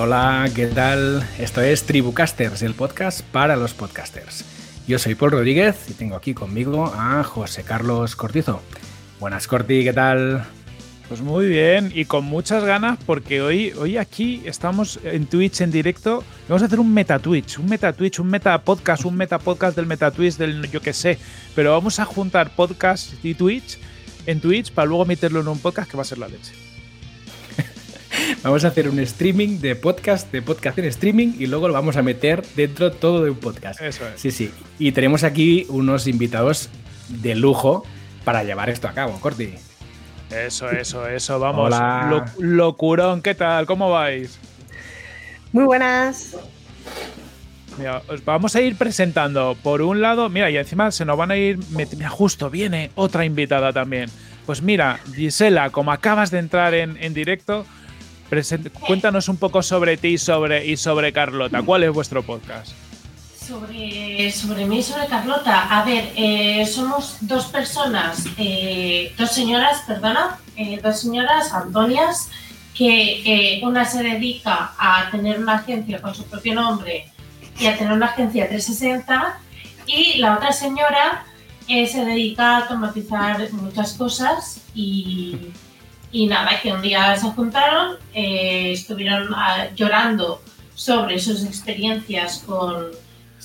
Hola, ¿qué tal? Esto es Tribucasters, el podcast para los podcasters. Yo soy Paul Rodríguez y tengo aquí conmigo a José Carlos Cortizo. Buenas, Corti, ¿qué tal? Pues muy bien y con muchas ganas porque hoy, hoy aquí estamos en Twitch en directo. Vamos a hacer un meta Twitch, un meta Twitch, un meta podcast, un meta podcast del meta Twitch del yo que sé. Pero vamos a juntar podcast y Twitch en Twitch para luego meterlo en un podcast que va a ser la leche. Vamos a hacer un streaming de podcast, de podcast en streaming y luego lo vamos a meter dentro todo de un podcast. Eso es. Sí, sí. Y tenemos aquí unos invitados de lujo para llevar esto a cabo, Corti. Eso, eso, eso, vamos. Hola. Lo- locurón, ¿qué tal? ¿Cómo vais? Muy buenas. Mira, os vamos a ir presentando. Por un lado, mira, y encima se nos van a ir. Mira, justo viene otra invitada también. Pues mira, Gisela, como acabas de entrar en, en directo, cuéntanos un poco sobre ti y sobre, y sobre Carlota. ¿Cuál es vuestro podcast? Sobre, sobre mí y sobre Carlota. A ver, eh, somos dos personas, eh, dos señoras, perdona, eh, dos señoras, Antonias, que una se dedica a tener una agencia con su propio nombre y a tener una agencia 360 y la otra señora se dedica a automatizar muchas cosas y, y nada, que un día se juntaron, eh, estuvieron ah, llorando sobre sus experiencias con,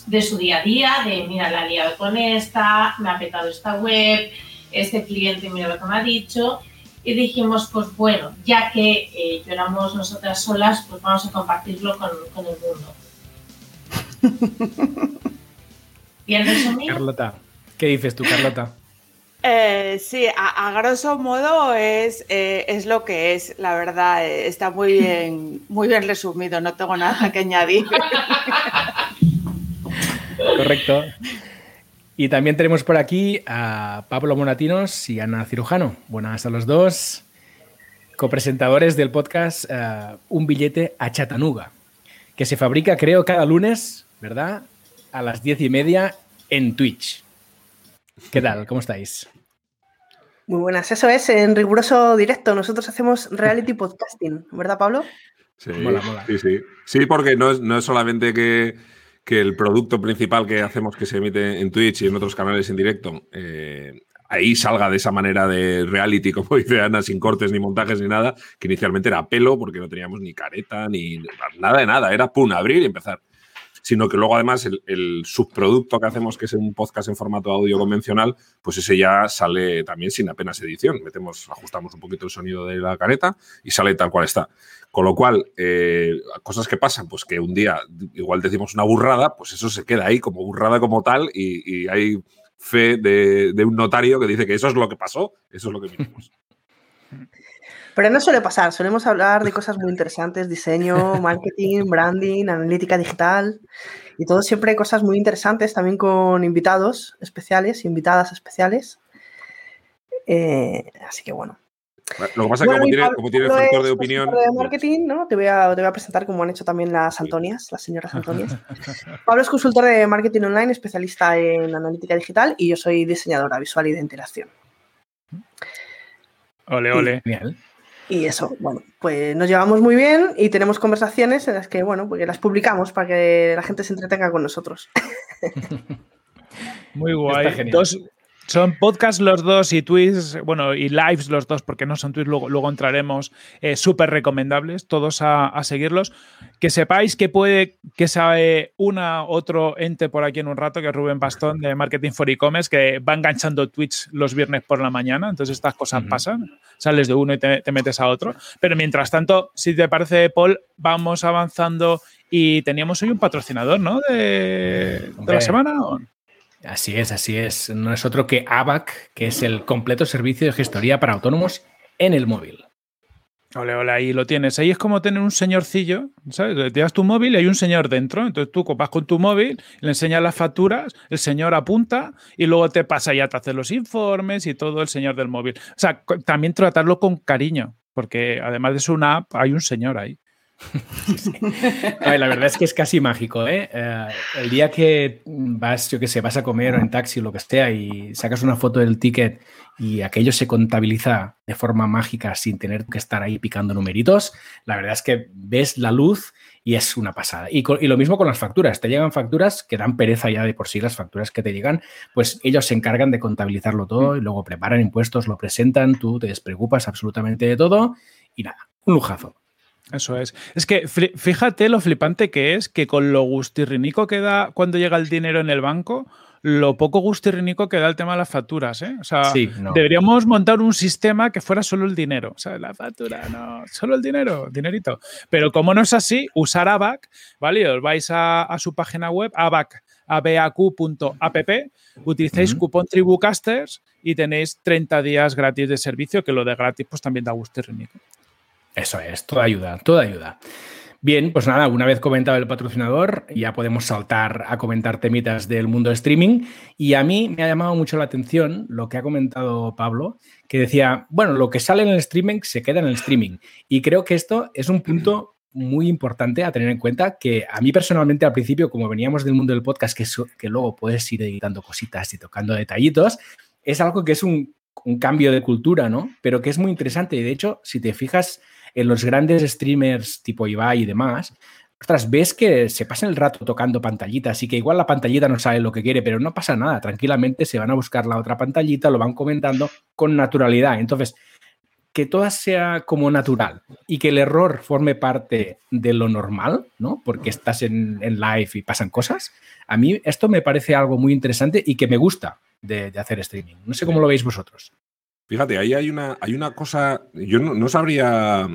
de su día a día, de mira, la he liado con esta, me ha petado esta web, este cliente mira lo que me ha dicho. Y dijimos, pues bueno, ya que eh, lloramos nosotras solas, pues vamos a compartirlo con, con el mundo. Bien resumido. Carlota, ¿qué dices tú, Carlota? Eh, sí, a, grosso modo es, eh, es lo que es, la verdad, eh, está muy bien, muy bien resumido, no tengo nada que añadir. Correcto. Y también tenemos por aquí a Pablo Monatinos y Ana Cirujano. Buenas a los dos. Copresentadores del podcast Un billete a Chattanooga, que se fabrica, creo, cada lunes, ¿verdad? A las diez y media en Twitch. ¿Qué tal? ¿Cómo estáis? Muy buenas, eso es en riguroso directo. Nosotros hacemos reality podcasting, ¿verdad, Pablo? Sí, Mola, mola. sí, sí. Sí, porque no es, no es solamente que, que el producto principal que hacemos que se emite en Twitch y en otros canales en directo, eh, ahí salga de esa manera de reality, como dice Ana, sin cortes ni montajes ni nada, que inicialmente era pelo porque no teníamos ni careta ni nada de nada, era pum, abrir y empezar. Sino que luego además el, subproducto que hacemos, que es un podcast en formato audio convencional, pues ese ya sale también sin apenas edición. Metemos, ajustamos un poquito el sonido de la careta y sale tal cual está. Con lo cual, eh, cosas que pasan, pues que un día igual decimos una burrada, pues eso se queda ahí como burrada como tal y, hay fe de, de un notario que dice que eso es lo que pasó, eso es lo que vivimos. Pero no suele pasar, solemos hablar de cosas muy interesantes, diseño, marketing, branding, analítica digital y todo siempre cosas muy interesantes también con invitados especiales, invitadas especiales. Eh, así que bueno. Lo que pasa es que Bueno, como como tiene Pablo factor es de opinión... consultor de pues, marketing, ¿no? Te voy, a, te voy a presentar como han hecho también las Antonias, las señoras Antonias. Pablo es consultor de marketing online, especialista en analítica digital y yo soy diseñadora visual y de interacción. Ole, ole. Genial. Y eso, bueno, pues nos llevamos muy bien y tenemos conversaciones en las que, bueno, porque las publicamos para que la gente se entretenga con nosotros. Muy guay. genial. Dos, Son podcasts los dos y tweets, bueno, y lives los dos, porque no son tweets, luego, luego entraremos, eh, súper recomendables, todos a, a, seguirlos. Que sepáis que puede que sabe una otro ente por aquí en un rato, que es Rubén Bastón de Marketing for E-Commerce, que va enganchando tweets los viernes por la mañana, entonces estas cosas uh -huh. pasan, sales de uno y te, te, metes a otro. Pero mientras tanto, si te parece, Paul, vamos avanzando y teníamos hoy un patrocinador, ¿no? De, de la semana. ¿o? Así es, así es. No es otro que ABAC, que es el completo servicio de gestoría para autónomos en el móvil. Hola, hola, ahí lo tienes. Ahí es como tener un señorcillo, ¿sabes? Le tiras tu móvil y hay un señor dentro. Entonces tú vas con tu móvil, le enseñas las facturas, el señor apunta y luego te pasa ya te hace los informes y todo el señor del móvil. O sea, también tratarlo con cariño, porque además de ser una app, hay un señor ahí. La verdad es que es casi mágico, ¿eh? ¿eh? El día que vas, yo qué sé, vas a comer o en taxi o lo que sea y sacas una foto del ticket y aquello se contabiliza de forma mágica sin tener que estar ahí picando numeritos, la verdad es que ves la luz y es una pasada. Y, y, lo mismo con las facturas. Te llegan facturas que dan pereza ya de por sí, las facturas que te llegan, pues ellos se encargan de contabilizarlo todo y luego preparan impuestos, lo presentan, tú te despreocupas absolutamente de todo y nada, un lujazo. Eso es. Es que fíjate lo flipante que es que con lo gustirrinico que da cuando llega el dinero en el banco, lo poco gustirrinico que da el tema de las facturas. ¿eh? O sea, sí, no. deberíamos montar un sistema que fuera solo el dinero. O sea, la factura, no, solo el dinero, dinerito. Pero como no es así, usar ABAC, ¿vale? Os vais a, a su página web, ABAC abaq.app, utilizáis uh -huh. cupón Tribucasters y tenéis 30 días gratis de servicio, que lo de gratis pues también da gusto y. Eso es, toda ayuda, toda ayuda. Bien, pues nada, una vez comentado el patrocinador, ya podemos saltar a comentar temitas del mundo streaming. Y a mí me ha llamado mucho la atención lo que ha comentado Pablo, que decía, bueno, lo que sale en el streaming se queda en el streaming. Y creo que esto es un punto muy importante a tener en cuenta que a mí personalmente al principio, como veníamos del mundo del podcast, que, que luego puedes ir editando cositas y tocando detallitos, es algo que es un, un cambio de cultura, ¿no? Pero que es muy interesante. Y de hecho, si te fijas en los grandes streamers tipo Ibai y demás, ostras, ves que se pasan el rato tocando pantallitas y que igual la pantallita no sabe lo que quiere, pero no pasa nada, tranquilamente se van a buscar la otra pantallita, lo van comentando con naturalidad. Entonces, que todo sea como natural y que el error forme parte de lo normal, ¿no? Porque estás en, en live y pasan cosas. A mí esto me parece algo muy interesante y que me gusta de, de hacer streaming. No sé cómo lo veis vosotros. Fíjate, ahí hay una, hay una cosa, yo no, no sabría,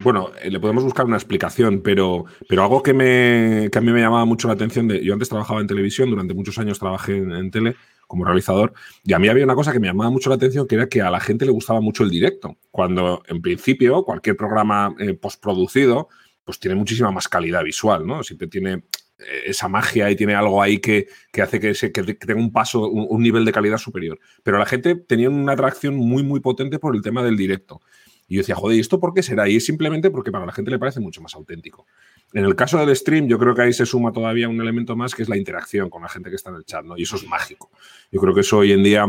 bueno, eh, le podemos buscar una explicación, pero, pero algo que, me, que a mí me llamaba mucho la atención, de, yo antes trabajaba en televisión, durante muchos años trabajé en, tele como realizador, y a mí había una cosa que me llamaba mucho la atención, que era que a la gente le gustaba mucho el directo, cuando en principio cualquier programa eh, postproducido, pues tiene muchísima más calidad visual, ¿no? Siempre tiene esa magia y tiene algo ahí que, que hace que, se, que, tenga un paso, un, nivel de calidad superior. Pero la gente tenía una atracción muy, muy potente por el tema del directo. Y yo decía, joder, ¿y esto por qué será? Y es simplemente porque para la gente le parece mucho más auténtico. En el caso del stream, yo creo que ahí se suma todavía un elemento más que es la interacción con la gente que está en el chat, ¿no? Y eso es mágico. Yo creo que eso hoy en día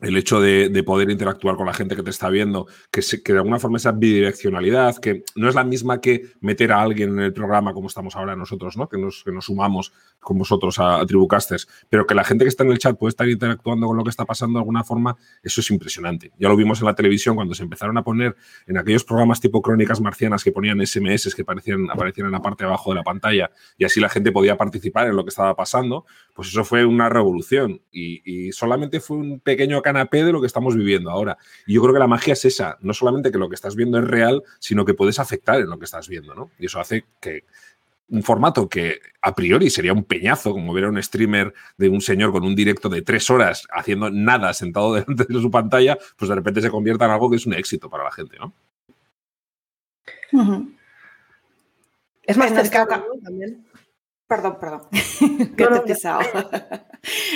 el hecho de, de, poder interactuar con la gente que te está viendo, que, que, de alguna forma esa bidireccionalidad, que no es la misma que meter a alguien en el programa como estamos ahora nosotros, ¿no? que, nos, que nos sumamos con vosotros a, a Tribucasters, pero que la gente que está en el chat puede estar interactuando con lo que está pasando de alguna forma, eso es impresionante. Ya lo vimos en la televisión cuando se empezaron a poner en aquellos programas tipo Crónicas Marcianas que ponían SMS que aparecían, aparecían en la parte de abajo de la pantalla y así la gente podía participar en lo que estaba pasando, pues eso fue una revolución y, y solamente fue un pequeño canapé de lo que estamos viviendo ahora. Y yo creo que la magia es esa, no solamente que lo que estás viendo es real, sino que puedes afectar en lo que estás viendo, ¿no? Y eso hace que un formato que a priori sería un peñazo, como ver a un streamer de un señor con un directo de tres horas haciendo nada sentado delante de su pantalla, pues de repente se convierta en algo que es un éxito para la gente, ¿no? Uh -huh. Es más cercano también. Perdón, perdón, que no, te he pisado.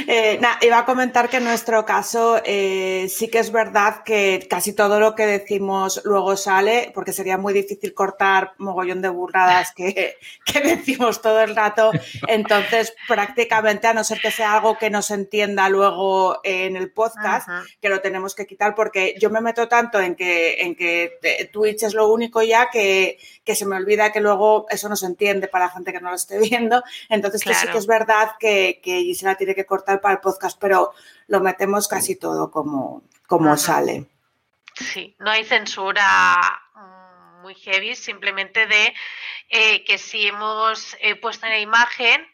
Eh, nah, iba a comentar que en nuestro caso eh, sí que es verdad que casi todo lo que decimos luego sale, porque sería muy difícil cortar mogollón de burradas que, que decimos todo el rato. Entonces, prácticamente, a no ser que sea algo que no se entienda luego en el podcast, Ajá. que lo tenemos que quitar, porque yo me meto tanto en que, en que Twitch es lo único ya que, que se me olvida que luego eso no se entiende para la gente que no lo esté viendo. Entonces, claro. que sí que es verdad que, que Gisela tiene que que cortar para el podcast, pero lo metemos casi todo como, como sale. Sí, no hay censura mm, muy heavy, simplemente de eh, que si hemos eh, puesto en la imagen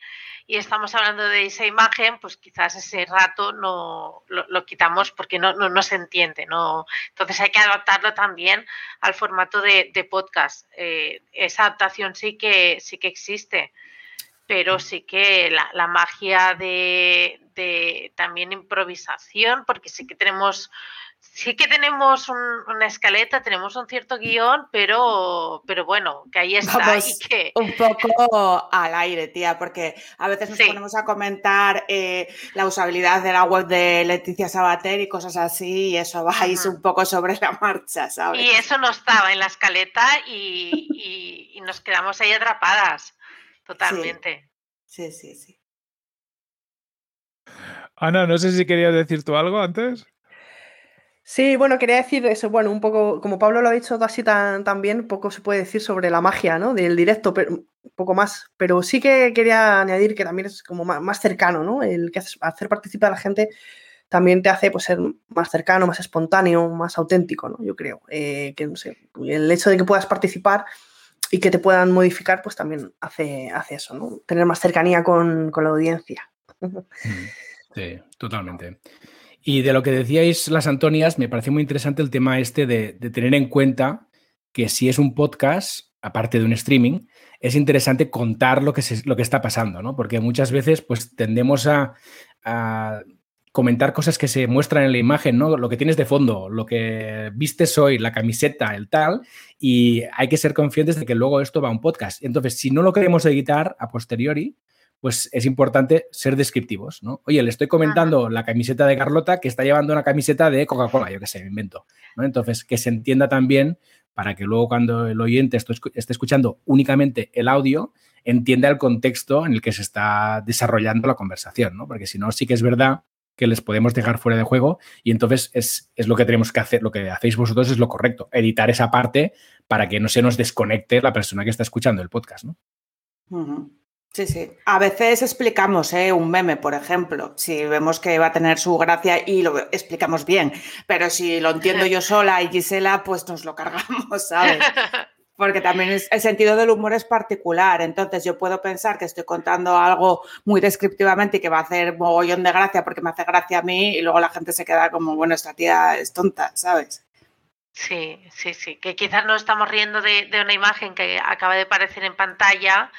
y estamos hablando de esa imagen, pues quizás ese rato no lo, quitamos porque no, no, se entiende. No. Entonces hay que adaptarlo también al formato de, podcast. Eh, esa adaptación sí que, sí que existe, pero sí que la, magia de, de también improvisación, porque sí que tenemos sí que tenemos una escaleta, tenemos un cierto guion, pero, pero bueno, que ahí está. que... Un poco al aire, tía, porque a veces nos ponemos a comentar eh, la usabilidad de la web de Leticia Sabater y cosas así, y eso va ahí un poco sobre la marcha, ¿sabes? Y eso no estaba en la escaleta y, y, nos quedamos ahí atrapadas, totalmente. sí, sí. sí. Ana, no sé si querías decir tú algo antes. Sí, bueno, quería decir eso, bueno, un poco, como Pablo lo ha dicho así tan, bien, poco se puede decir sobre la magia, ¿no? Del directo, pero un poco más. Pero sí que quería añadir que también es como más, cercano, ¿no? El que hacer participar a la gente también te hace pues, ser más cercano, más espontáneo, más auténtico, ¿no? Yo creo. Eh, que no sé, el hecho de que puedas participar y que te puedan modificar, pues también hace, hace eso, ¿no? Tener más cercanía con, con la audiencia. Sí, totalmente. Y de lo que decíais las Antonias, me parece muy interesante el tema este de, tener en cuenta que si es un podcast, aparte de un streaming, es interesante contar lo que, lo que está pasando, ¿no? Porque muchas veces pues tendemos a, comentar cosas que se muestran en la imagen, ¿no? Lo que tienes de fondo, lo que vistes hoy, la camiseta, el tal, y hay que ser conscientes de que luego esto va a un podcast. Entonces, si no lo queremos editar a posteriori, pues es importante ser descriptivos, ¿no? Oye, le estoy comentando la camiseta de Carlota que está llevando una camiseta de Coca-Cola, yo qué sé, me invento, ¿no? Entonces, que se entienda también para que luego cuando el oyente esté escuchando únicamente el audio, entienda el contexto en el que se está desarrollando la conversación, ¿no? Porque si no, sí que es verdad que les podemos dejar fuera de juego y entonces es, lo que tenemos que hacer, lo que hacéis vosotros es lo correcto, editar esa parte para que no se nos desconecte la persona que está escuchando el podcast, ¿no? Sí, sí. A veces explicamos ¿eh? un meme, por ejemplo, si vemos que va a tener su gracia y lo explicamos bien, pero si lo entiendo yo sola y Gisela, pues nos lo cargamos, ¿sabes? Porque también el sentido del humor es particular, entonces yo puedo pensar que estoy contando algo muy descriptivamente y que va a hacer mogollón de gracia porque me hace gracia a mí y luego la gente se queda como, bueno, esta tía es tonta, ¿sabes? Sí, sí, sí, que quizás no estamos riendo de, de una imagen que acaba de aparecer en pantalla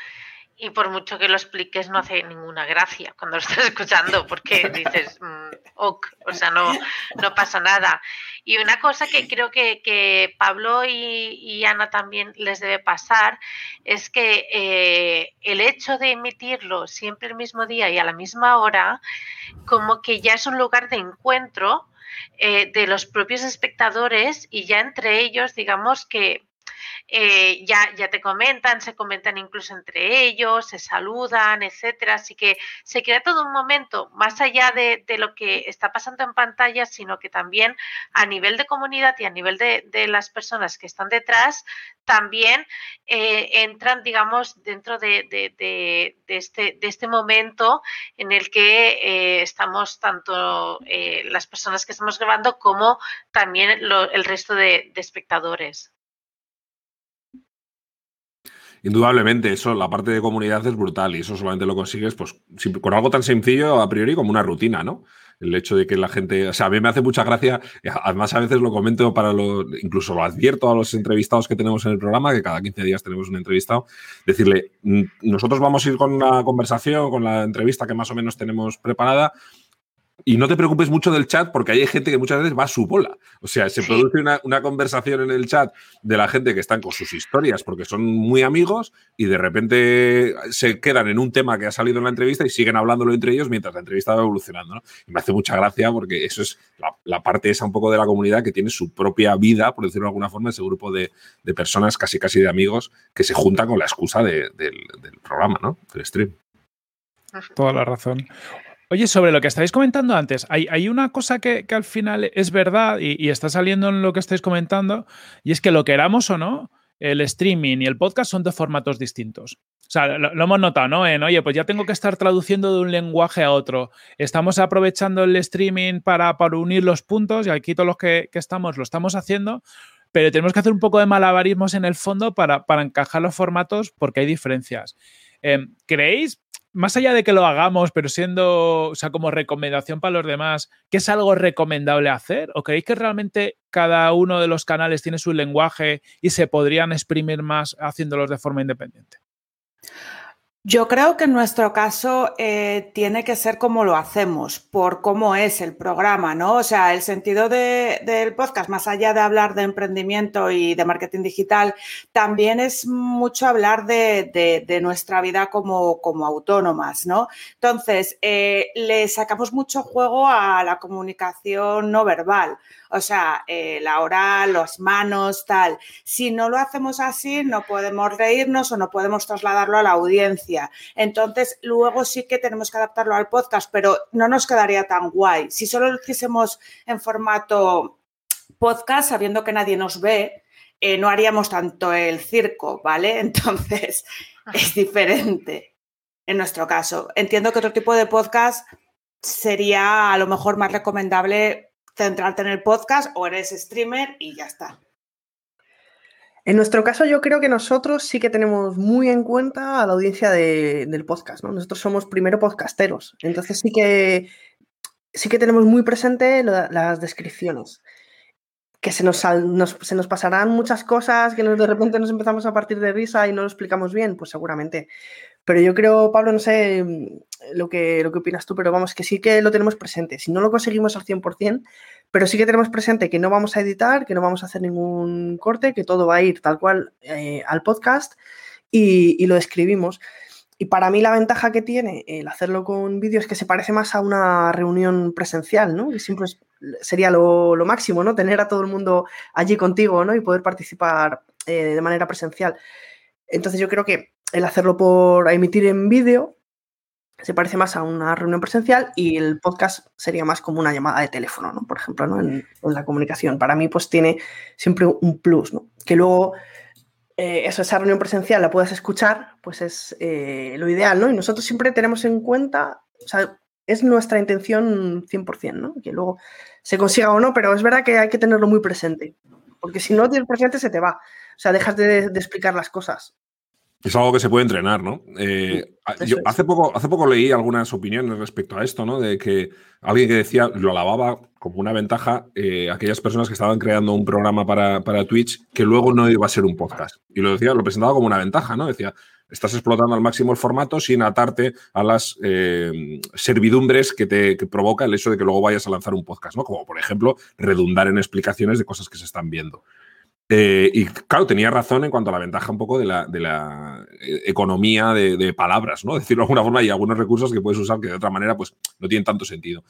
y por mucho que lo expliques no hace ninguna gracia cuando lo estás escuchando porque dices, mm, ok, o sea, no, no pasa nada. Y una cosa que creo que, Pablo y, Ana también les debe pasar es que eh, el hecho de emitirlo siempre el mismo día y a la misma hora, como que ya es un lugar de encuentro eh, de los propios espectadores y ya entre ellos, digamos que eh, ya, ya te comentan, se comentan incluso entre ellos, se saludan, etcétera. Así que se crea todo un momento más allá de, lo que está pasando en pantalla, sino que también a nivel de comunidad y a nivel de, las personas que están detrás, también eh, entran, digamos, dentro de, este, de este momento en el que eh, estamos tanto las personas que estamos grabando como también el resto de espectadores. Indudablemente, eso, la parte de comunidad es brutal y eso solamente lo consigues pues, con algo tan sencillo a priori como una rutina, ¿no? El hecho de que la gente, o sea, a mí me hace mucha gracia, además a veces lo comento para lo, incluso lo advierto a los entrevistados que tenemos en el programa, que cada 15 días tenemos un entrevistado, decirle, mm, nosotros vamos a ir con una conversación, con la entrevista que más o menos tenemos preparada, y no te preocupes mucho del chat porque hay gente que muchas veces va a su bola. O sea, se produce una, conversación en el chat de la gente que están con sus historias porque son muy amigos y de repente se quedan en un tema que ha salido en la entrevista y siguen hablándolo entre ellos mientras la entrevista va evolucionando. Y me hace mucha gracia porque eso es la, parte esa un poco de la comunidad que tiene su propia vida, por decirlo de alguna forma, ese grupo de, personas casi casi de amigos que se juntan con la excusa del, programa, ¿no? Del stream. Toda la razón. Oye, sobre lo que estáis comentando antes, hay, una cosa que, al final es verdad y, está saliendo en lo que estáis comentando, y es que lo queramos o no, el streaming y el podcast son de formatos distintos. O sea, lo, hemos notado, ¿no? En, oye, pues ya tengo que estar traduciendo de un lenguaje a otro. Estamos aprovechando el streaming para, unir los puntos y aquí todos los que, estamos lo estamos haciendo, pero tenemos que hacer un poco de malabarismos en el fondo para, para encajar los formatos porque hay diferencias. Em, ¿Creéis, más allá de que lo hagamos, pero siendo, o sea, como recomendación para los demás, que es algo recomendable hacer? ¿O creéis que realmente cada uno de los canales tiene su lenguaje y se podrían exprimir más haciéndolos de forma independiente? Yo creo que en nuestro caso eh, tiene que ser como lo hacemos, por cómo es el programa, ¿no? O sea, el sentido del podcast, más allá de hablar de emprendimiento y de marketing digital, también es mucho hablar de, nuestra vida como, como, autónomas, ¿no? Entonces, eh, le sacamos mucho juego a la comunicación no verbal. O sea, eh, la oral, las manos, tal. Si no lo hacemos así, no podemos reírnos o no podemos trasladarlo a la audiencia. Entonces, luego sí que tenemos que adaptarlo al podcast, pero no nos quedaría tan guay. Si solo lo hiciésemos en formato podcast, sabiendo que nadie nos ve, eh, no haríamos tanto el circo, ¿vale? Entonces, es diferente en nuestro caso. Entiendo que otro tipo de podcast sería a lo mejor más recomendable centrarte en el podcast o eres streamer y ya está. En nuestro caso, yo creo que nosotros sí que tenemos muy en cuenta a la audiencia del podcast, ¿no? Nosotros somos primero podcasteros, entonces sí que sí que tenemos muy presente las descripciones. Que se nos, se nos pasarán muchas cosas, que de repente nos empezamos a partir de risa y no lo explicamos bien, pues seguramente. Pero yo creo, Pablo, no sé mm, lo que, lo que opinas tú, pero vamos, que sí que lo tenemos presente. Si no lo conseguimos al 100%, pero sí que tenemos presente que no vamos a editar, que no vamos a hacer ningún corte, que todo va a ir tal cual eh, al podcast y, lo escribimos. Y para mí la ventaja que tiene el hacerlo con vídeo es que se parece más a una reunión presencial, ¿no? Y siempre sería lo, máximo, ¿no? Tener a todo el mundo allí contigo, ¿no? Y poder participar eh, de manera presencial. Entonces yo creo que el hacerlo por emitir en vídeo se parece más a una reunión presencial y el podcast sería más como una llamada de teléfono, ¿no? Por ejemplo, ¿no? En, la comunicación. Para mí, pues tiene siempre un plus, ¿no? Que luego eh, esa reunión presencial la puedas escuchar, pues es eh, lo ideal, ¿no? Y nosotros siempre tenemos en cuenta, o sea, es nuestra intención 100%, ¿no? Que luego se consiga o no, pero es verdad que hay que tenerlo muy presente, porque si no tienes presente se te va, o sea, dejas de explicar las cosas. Es algo que se puede entrenar, ¿no? Eh, yo hace, poco, hace poco leí algunas opiniones respecto a esto, ¿no? De que alguien que decía, lo alababa como una ventaja eh, aquellas personas que estaban creando un programa para, Twitch que luego no iba a ser un podcast. Y lo decía, lo presentaba como una ventaja, ¿no? Decía, estás explotando al máximo el formato sin atarte a las eh, servidumbres que te provoca el hecho de que luego vayas a lanzar un podcast, ¿no? Como por ejemplo, redundar en explicaciones de cosas que se están viendo. Eh, y claro, tenía razón en cuanto a la ventaja un poco de la, de la eh, economía de, palabras, ¿no? Decirlo de alguna forma, hay algunos recursos que puedes usar que de otra manera pues no tienen tanto sentido.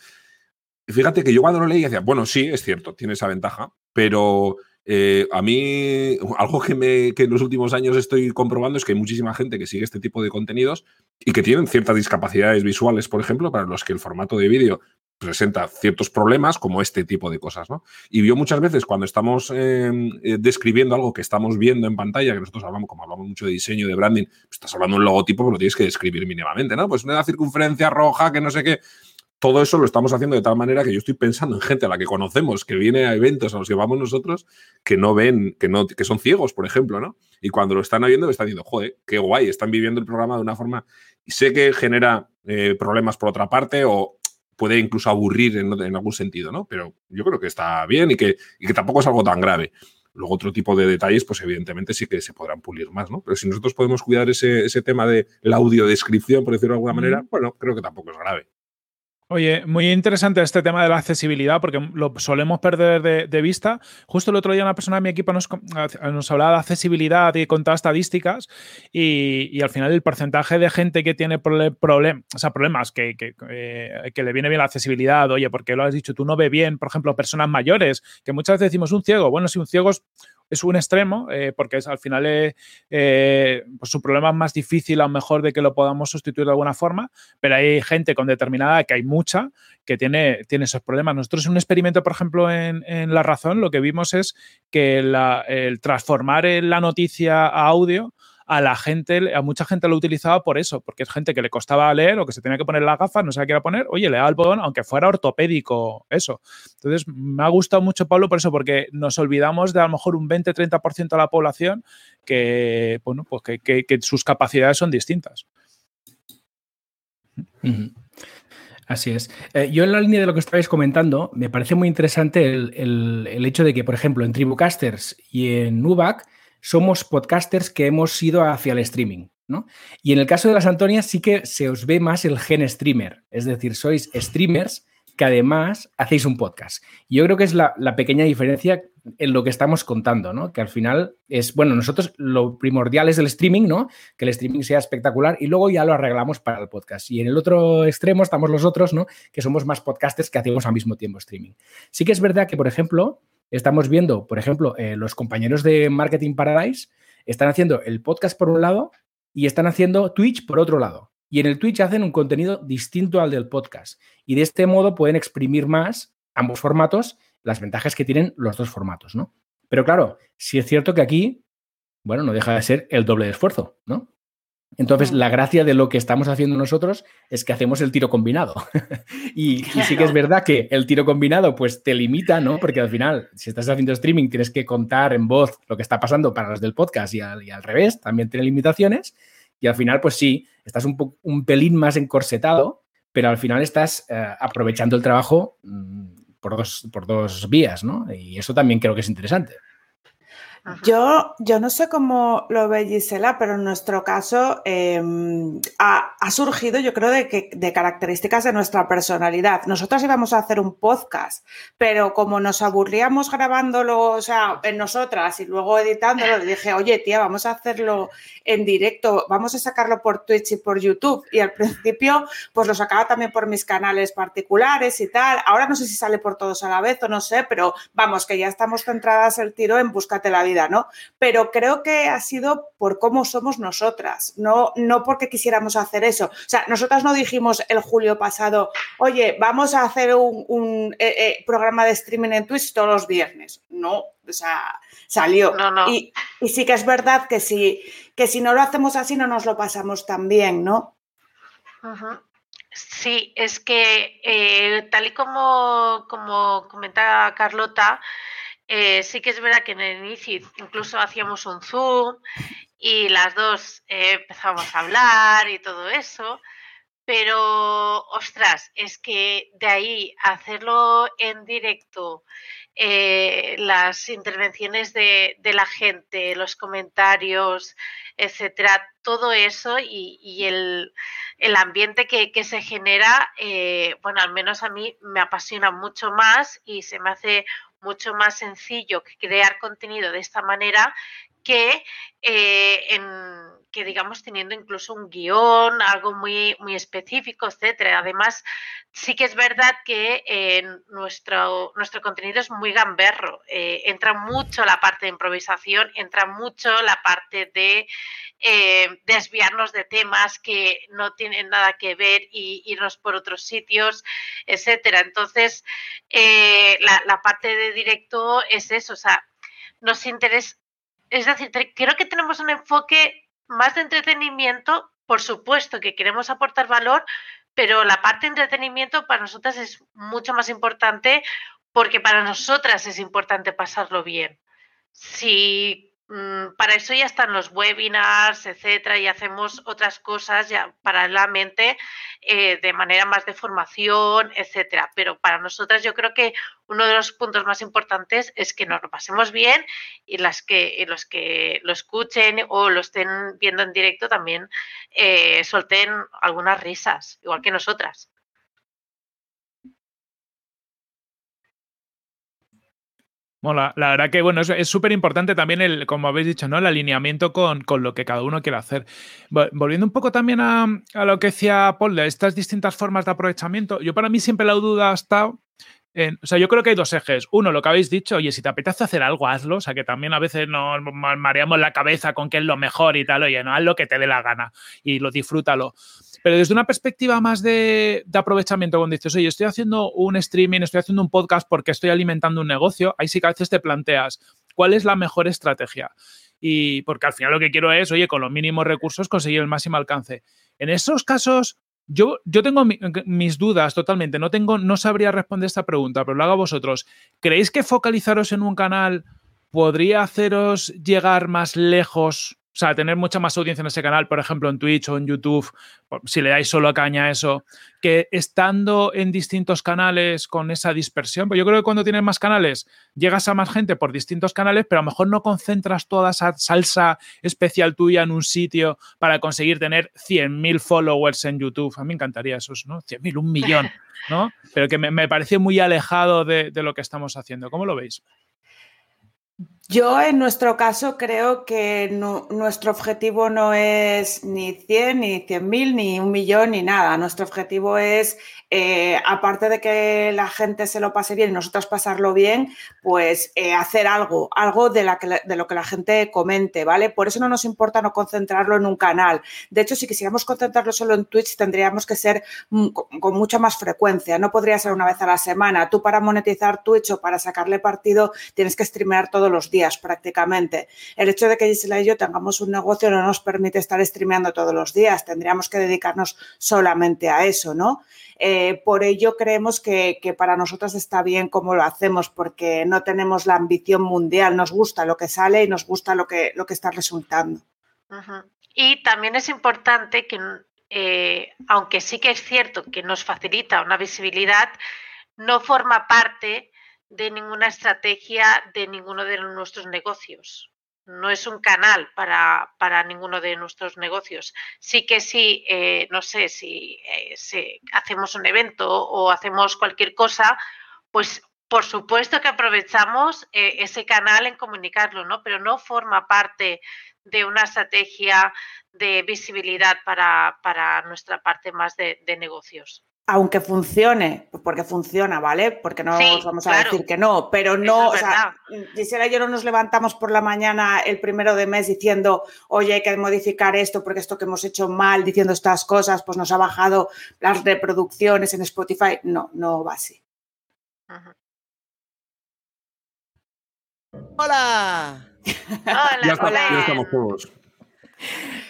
Fíjate que yo cuando lo leí decía, bueno, sí, es cierto, tiene esa ventaja, pero eh, a mí algo que, me, que en los últimos años estoy comprobando es que hay muchísima gente que sigue este tipo de contenidos y que tienen ciertas discapacidades visuales, por ejemplo, para los que el formato de vídeo presenta ciertos problemas como este tipo de cosas, ¿no? Y yo muchas veces cuando estamos em, eh, describiendo algo que estamos viendo en pantalla, que nosotros hablamos, como hablamos mucho de diseño, de branding, pues estás hablando de un logotipo, pero lo tienes que describir mínimamente, ¿no? Pues una circunferencia roja, que no sé qué. Todo eso lo estamos haciendo de tal manera que yo estoy pensando en gente a la que conocemos, que viene a eventos a los que vamos nosotros, que no ven, que, no, que son ciegos, por ejemplo, ¿no? Y cuando lo están viendo, están diciendo, joder, qué guay, están viviendo el programa de una forma. Y sé que genera eh, problemas por otra parte, o puede incluso aburrir en, algún sentido, ¿no? Pero yo creo que está bien y que, que tampoco es algo tan grave. Luego otro tipo de detalles, pues evidentemente sí que se podrán pulir más, ¿no? Pero si nosotros podemos cuidar ese, ese tema de la audiodescripción, por decirlo de alguna manera, bueno, creo que tampoco es grave. Oye, muy interesante este tema de la accesibilidad porque lo solemos perder de, vista. Justo el otro día una persona de mi equipo nos, nos hablaba de accesibilidad y contaba estadísticas y, al final el porcentaje de gente que tiene problemas, o sea, problemas que, eh, que, le viene bien la accesibilidad, oye, porque lo has dicho, tú no ves bien, por ejemplo, personas mayores, que muchas veces decimos un ciego, bueno, si un ciego es es un extremo, eh, porque es, al final eh, eh, pues su problema es más difícil a lo mejor de que lo podamos sustituir de alguna forma, pero hay gente con determinada, que hay mucha, que tiene, tiene esos problemas. Nosotros en un experimento, por ejemplo, en, La Razón, lo que vimos es que el transformar la noticia a audio a la gente, a mucha gente lo utilizaba por eso, porque es gente que le costaba leer o que se tenía que poner la gafa, no sabía qué era poner, oye, le da el botón, aunque fuera ortopédico, eso. Entonces, me ha gustado mucho Pablo por eso, porque nos olvidamos de a lo mejor un 20-30% de la población que, bueno, pues que, sus capacidades son distintas. Así es. Eh, yo en la línea de lo que estabais comentando, me parece muy interesante el, hecho de que, por ejemplo, en Tribucasters y en Nubac somos podcasters que hemos ido hacia el streaming. ¿no? Y en el caso de las Antonias sí que se os ve más el gen streamer, es decir, sois streamers que además hacéis un podcast. Yo creo que es la, pequeña diferencia en lo que estamos contando, ¿no? Que al final es, bueno, nosotros lo primordial es el streaming, ¿no? Que el streaming sea espectacular y luego ya lo arreglamos para el podcast. Y en el otro extremo estamos los otros, ¿no? Que somos más podcasters que hacemos al mismo tiempo streaming. Sí que es verdad que, por ejemplo, estamos viendo, por ejemplo, eh, los compañeros de Marketing Paradise están haciendo el podcast por un lado y están haciendo Twitch por otro lado. Y en el Twitch hacen un contenido distinto al del podcast. Y de este modo pueden exprimir más ambos formatos, las ventajas que tienen los dos formatos, ¿no? Pero claro, sí es cierto que aquí, bueno, no deja de ser el doble de esfuerzo, ¿no? Entonces, la gracia de lo que estamos haciendo nosotros es que hacemos el tiro combinado. y, sí que es verdad que el tiro combinado, pues te limita, ¿no? Porque al final, si estás haciendo streaming, tienes que contar en voz lo que está pasando para los del podcast y al, y al revés, también tiene limitaciones. Y al final, pues sí, estás un, un pelín más encorsetado, pero al final estás eh, aprovechando el trabajo mm, por, dos, por dos vías, ¿no? Y eso también creo que es interesante. Yo, yo no sé cómo lo ve Gisela, pero en nuestro caso em, ha, surgido, yo creo, de, que, de características de nuestra personalidad. Nosotros íbamos a hacer un podcast, pero como nos aburríamos grabándolo, o sea, en nosotras y luego editándolo, dije, oye, tía, vamos a hacerlo en directo, vamos a sacarlo por Twitch y por YouTube. Y al principio, pues lo sacaba también por mis canales particulares y tal. Ahora no sé si sale por todos a la vez o no sé, pero vamos, que ya estamos centradas el tiro en búscate la vida ¿no? Pero creo que ha sido por cómo somos nosotras, no, no porque quisiéramos hacer eso. O sea, nosotras no dijimos el julio pasado, oye, vamos a hacer un, eh, eh, programa de streaming en Twitch todos los viernes. No, o sea, salió. Y, sí que es verdad que si, que si no lo hacemos así no nos lo pasamos tan bien, ¿no? Sí, es que eh, tal y como, como comenta Carlota, eh, sí que es verdad que en el inicio incluso hacíamos un Zoom y las dos eh, empezamos a hablar y todo eso, pero ostras, es que de ahí hacerlo en directo, eh, las intervenciones de, la gente, los comentarios, etcétera, todo eso y, el, ambiente que, que se genera, bueno, al menos a mí me apasiona mucho más y se me hace mucho más sencillo crear contenido de esta manera que, eh, que digamos teniendo incluso un guion, algo muy, muy específico, etcétera. Además, sí que es verdad que eh, nuestro, nuestro contenido es muy gamberro. Eh, entra mucho la parte de improvisación, entra mucho la parte de desviarnos de temas que no tienen nada que ver y irnos por otros sitios, etcétera. Entonces, la parte de directo es eso, o sea, nos interesa es decir, creo que tenemos un enfoque más de entretenimiento, por supuesto que queremos aportar valor, pero la parte de entretenimiento para nosotras es mucho más importante porque para nosotras es importante pasarlo bien. Si para eso ya están los webinars, etcétera, y hacemos otras cosas ya paralelamente eh, de manera más de formación, etcétera. Pero para nosotras yo creo que uno de los puntos más importantes es que nos lo pasemos bien y las que los que lo escuchen o lo estén viendo en directo también eh, solten algunas risas, igual que nosotras. Bueno, la, verdad que bueno, es súper importante también el, como habéis dicho, ¿no? El alineamiento con, lo que cada uno quiere hacer. Volviendo un poco también a, lo que decía Paul de estas distintas formas de aprovechamiento, yo para mí siempre la duda ha estado. En, o sea, yo creo que hay dos ejes. Uno, lo que habéis dicho, oye, si te apetece hacer algo, hazlo. O sea, que también a veces nos mareamos la cabeza con qué es lo mejor y tal. Oye, no, haz lo que te dé la gana y lo disfrútalo. Pero desde una perspectiva más de, aprovechamiento, cuando dices, oye, estoy haciendo un streaming, estoy haciendo un podcast porque estoy alimentando un negocio, ahí sí que a veces te planteas cuál es la mejor estrategia. y porque al final lo que quiero es, oye, con los mínimos recursos conseguir el máximo alcance. En esos casos, yo, yo tengo mis dudas totalmente, no, tengo, no sabría responder esta pregunta, pero lo hago a vosotros. ¿Creéis que focalizaros en un canal podría haceros llegar más lejos o sea, tener mucha más audiencia en ese canal, por ejemplo, en Twitch o en YouTube, si le dais solo a caña a eso, que estando en distintos canales con esa dispersión. Pues yo creo que cuando tienes más canales, llegas a más gente por distintos canales, pero a lo mejor no concentras toda esa salsa especial tuya en un sitio para conseguir tener 100.000 followers en YouTube. A mí me encantaría eso, ¿no? 100.000, un millón, ¿no? Pero que me, parece muy alejado de, de lo que estamos haciendo. ¿Cómo lo veis? Yo en nuestro caso creo que nuestro objetivo no es ni 100, ni 100.000, ni un millón, ni nada. Nuestro objetivo es, eh, aparte de que la gente se lo pase bien y nosotros pasarlo bien, pues eh, hacer algo, algo de, lo que la gente comente, ¿vale? Por eso no nos importa no concentrarlo en un canal. De hecho, si quisiéramos concentrarlo solo en Twitch, tendríamos que ser con mucha más frecuencia. No podría ser una vez a la semana. Tú para monetizar Twitch o para sacarle partido tienes que streamear todos los días prácticamente. El hecho de que Gisela y yo tengamos un negocio no nos permite estar streameando todos los días, tendríamos que dedicarnos solamente a eso, ¿no? Eh, por ello creemos que, para nosotros está bien cómo lo hacemos, porque no tenemos la ambición mundial, nos gusta lo que sale y nos gusta lo que, lo que está resultando. Y también es importante que, eh, aunque sí que es cierto que nos facilita una visibilidad, no forma parte de ninguna estrategia de ninguno de nuestros negocios. No es un canal para, para ninguno de nuestros negocios. Sí que sí, eh, no sé, si, eh, hacemos un evento o hacemos cualquier cosa, pues por supuesto que aprovechamos eh, ese canal en comunicarlo, ¿no? Pero no forma parte de una estrategia de visibilidad para, para nuestra parte más de negocios aunque funcione, porque funciona, ¿vale? Porque no vamos a decir que no, pero no, o sea, Gisela y yo no nos levantamos por la mañana el primero de mes diciendo, oye, hay que modificar esto porque esto que hemos hecho mal, diciendo estas cosas, pues nos ha bajado las reproducciones en Spotify. No, no va así. ¡Hola! Hola, hola. Ya estamos todos.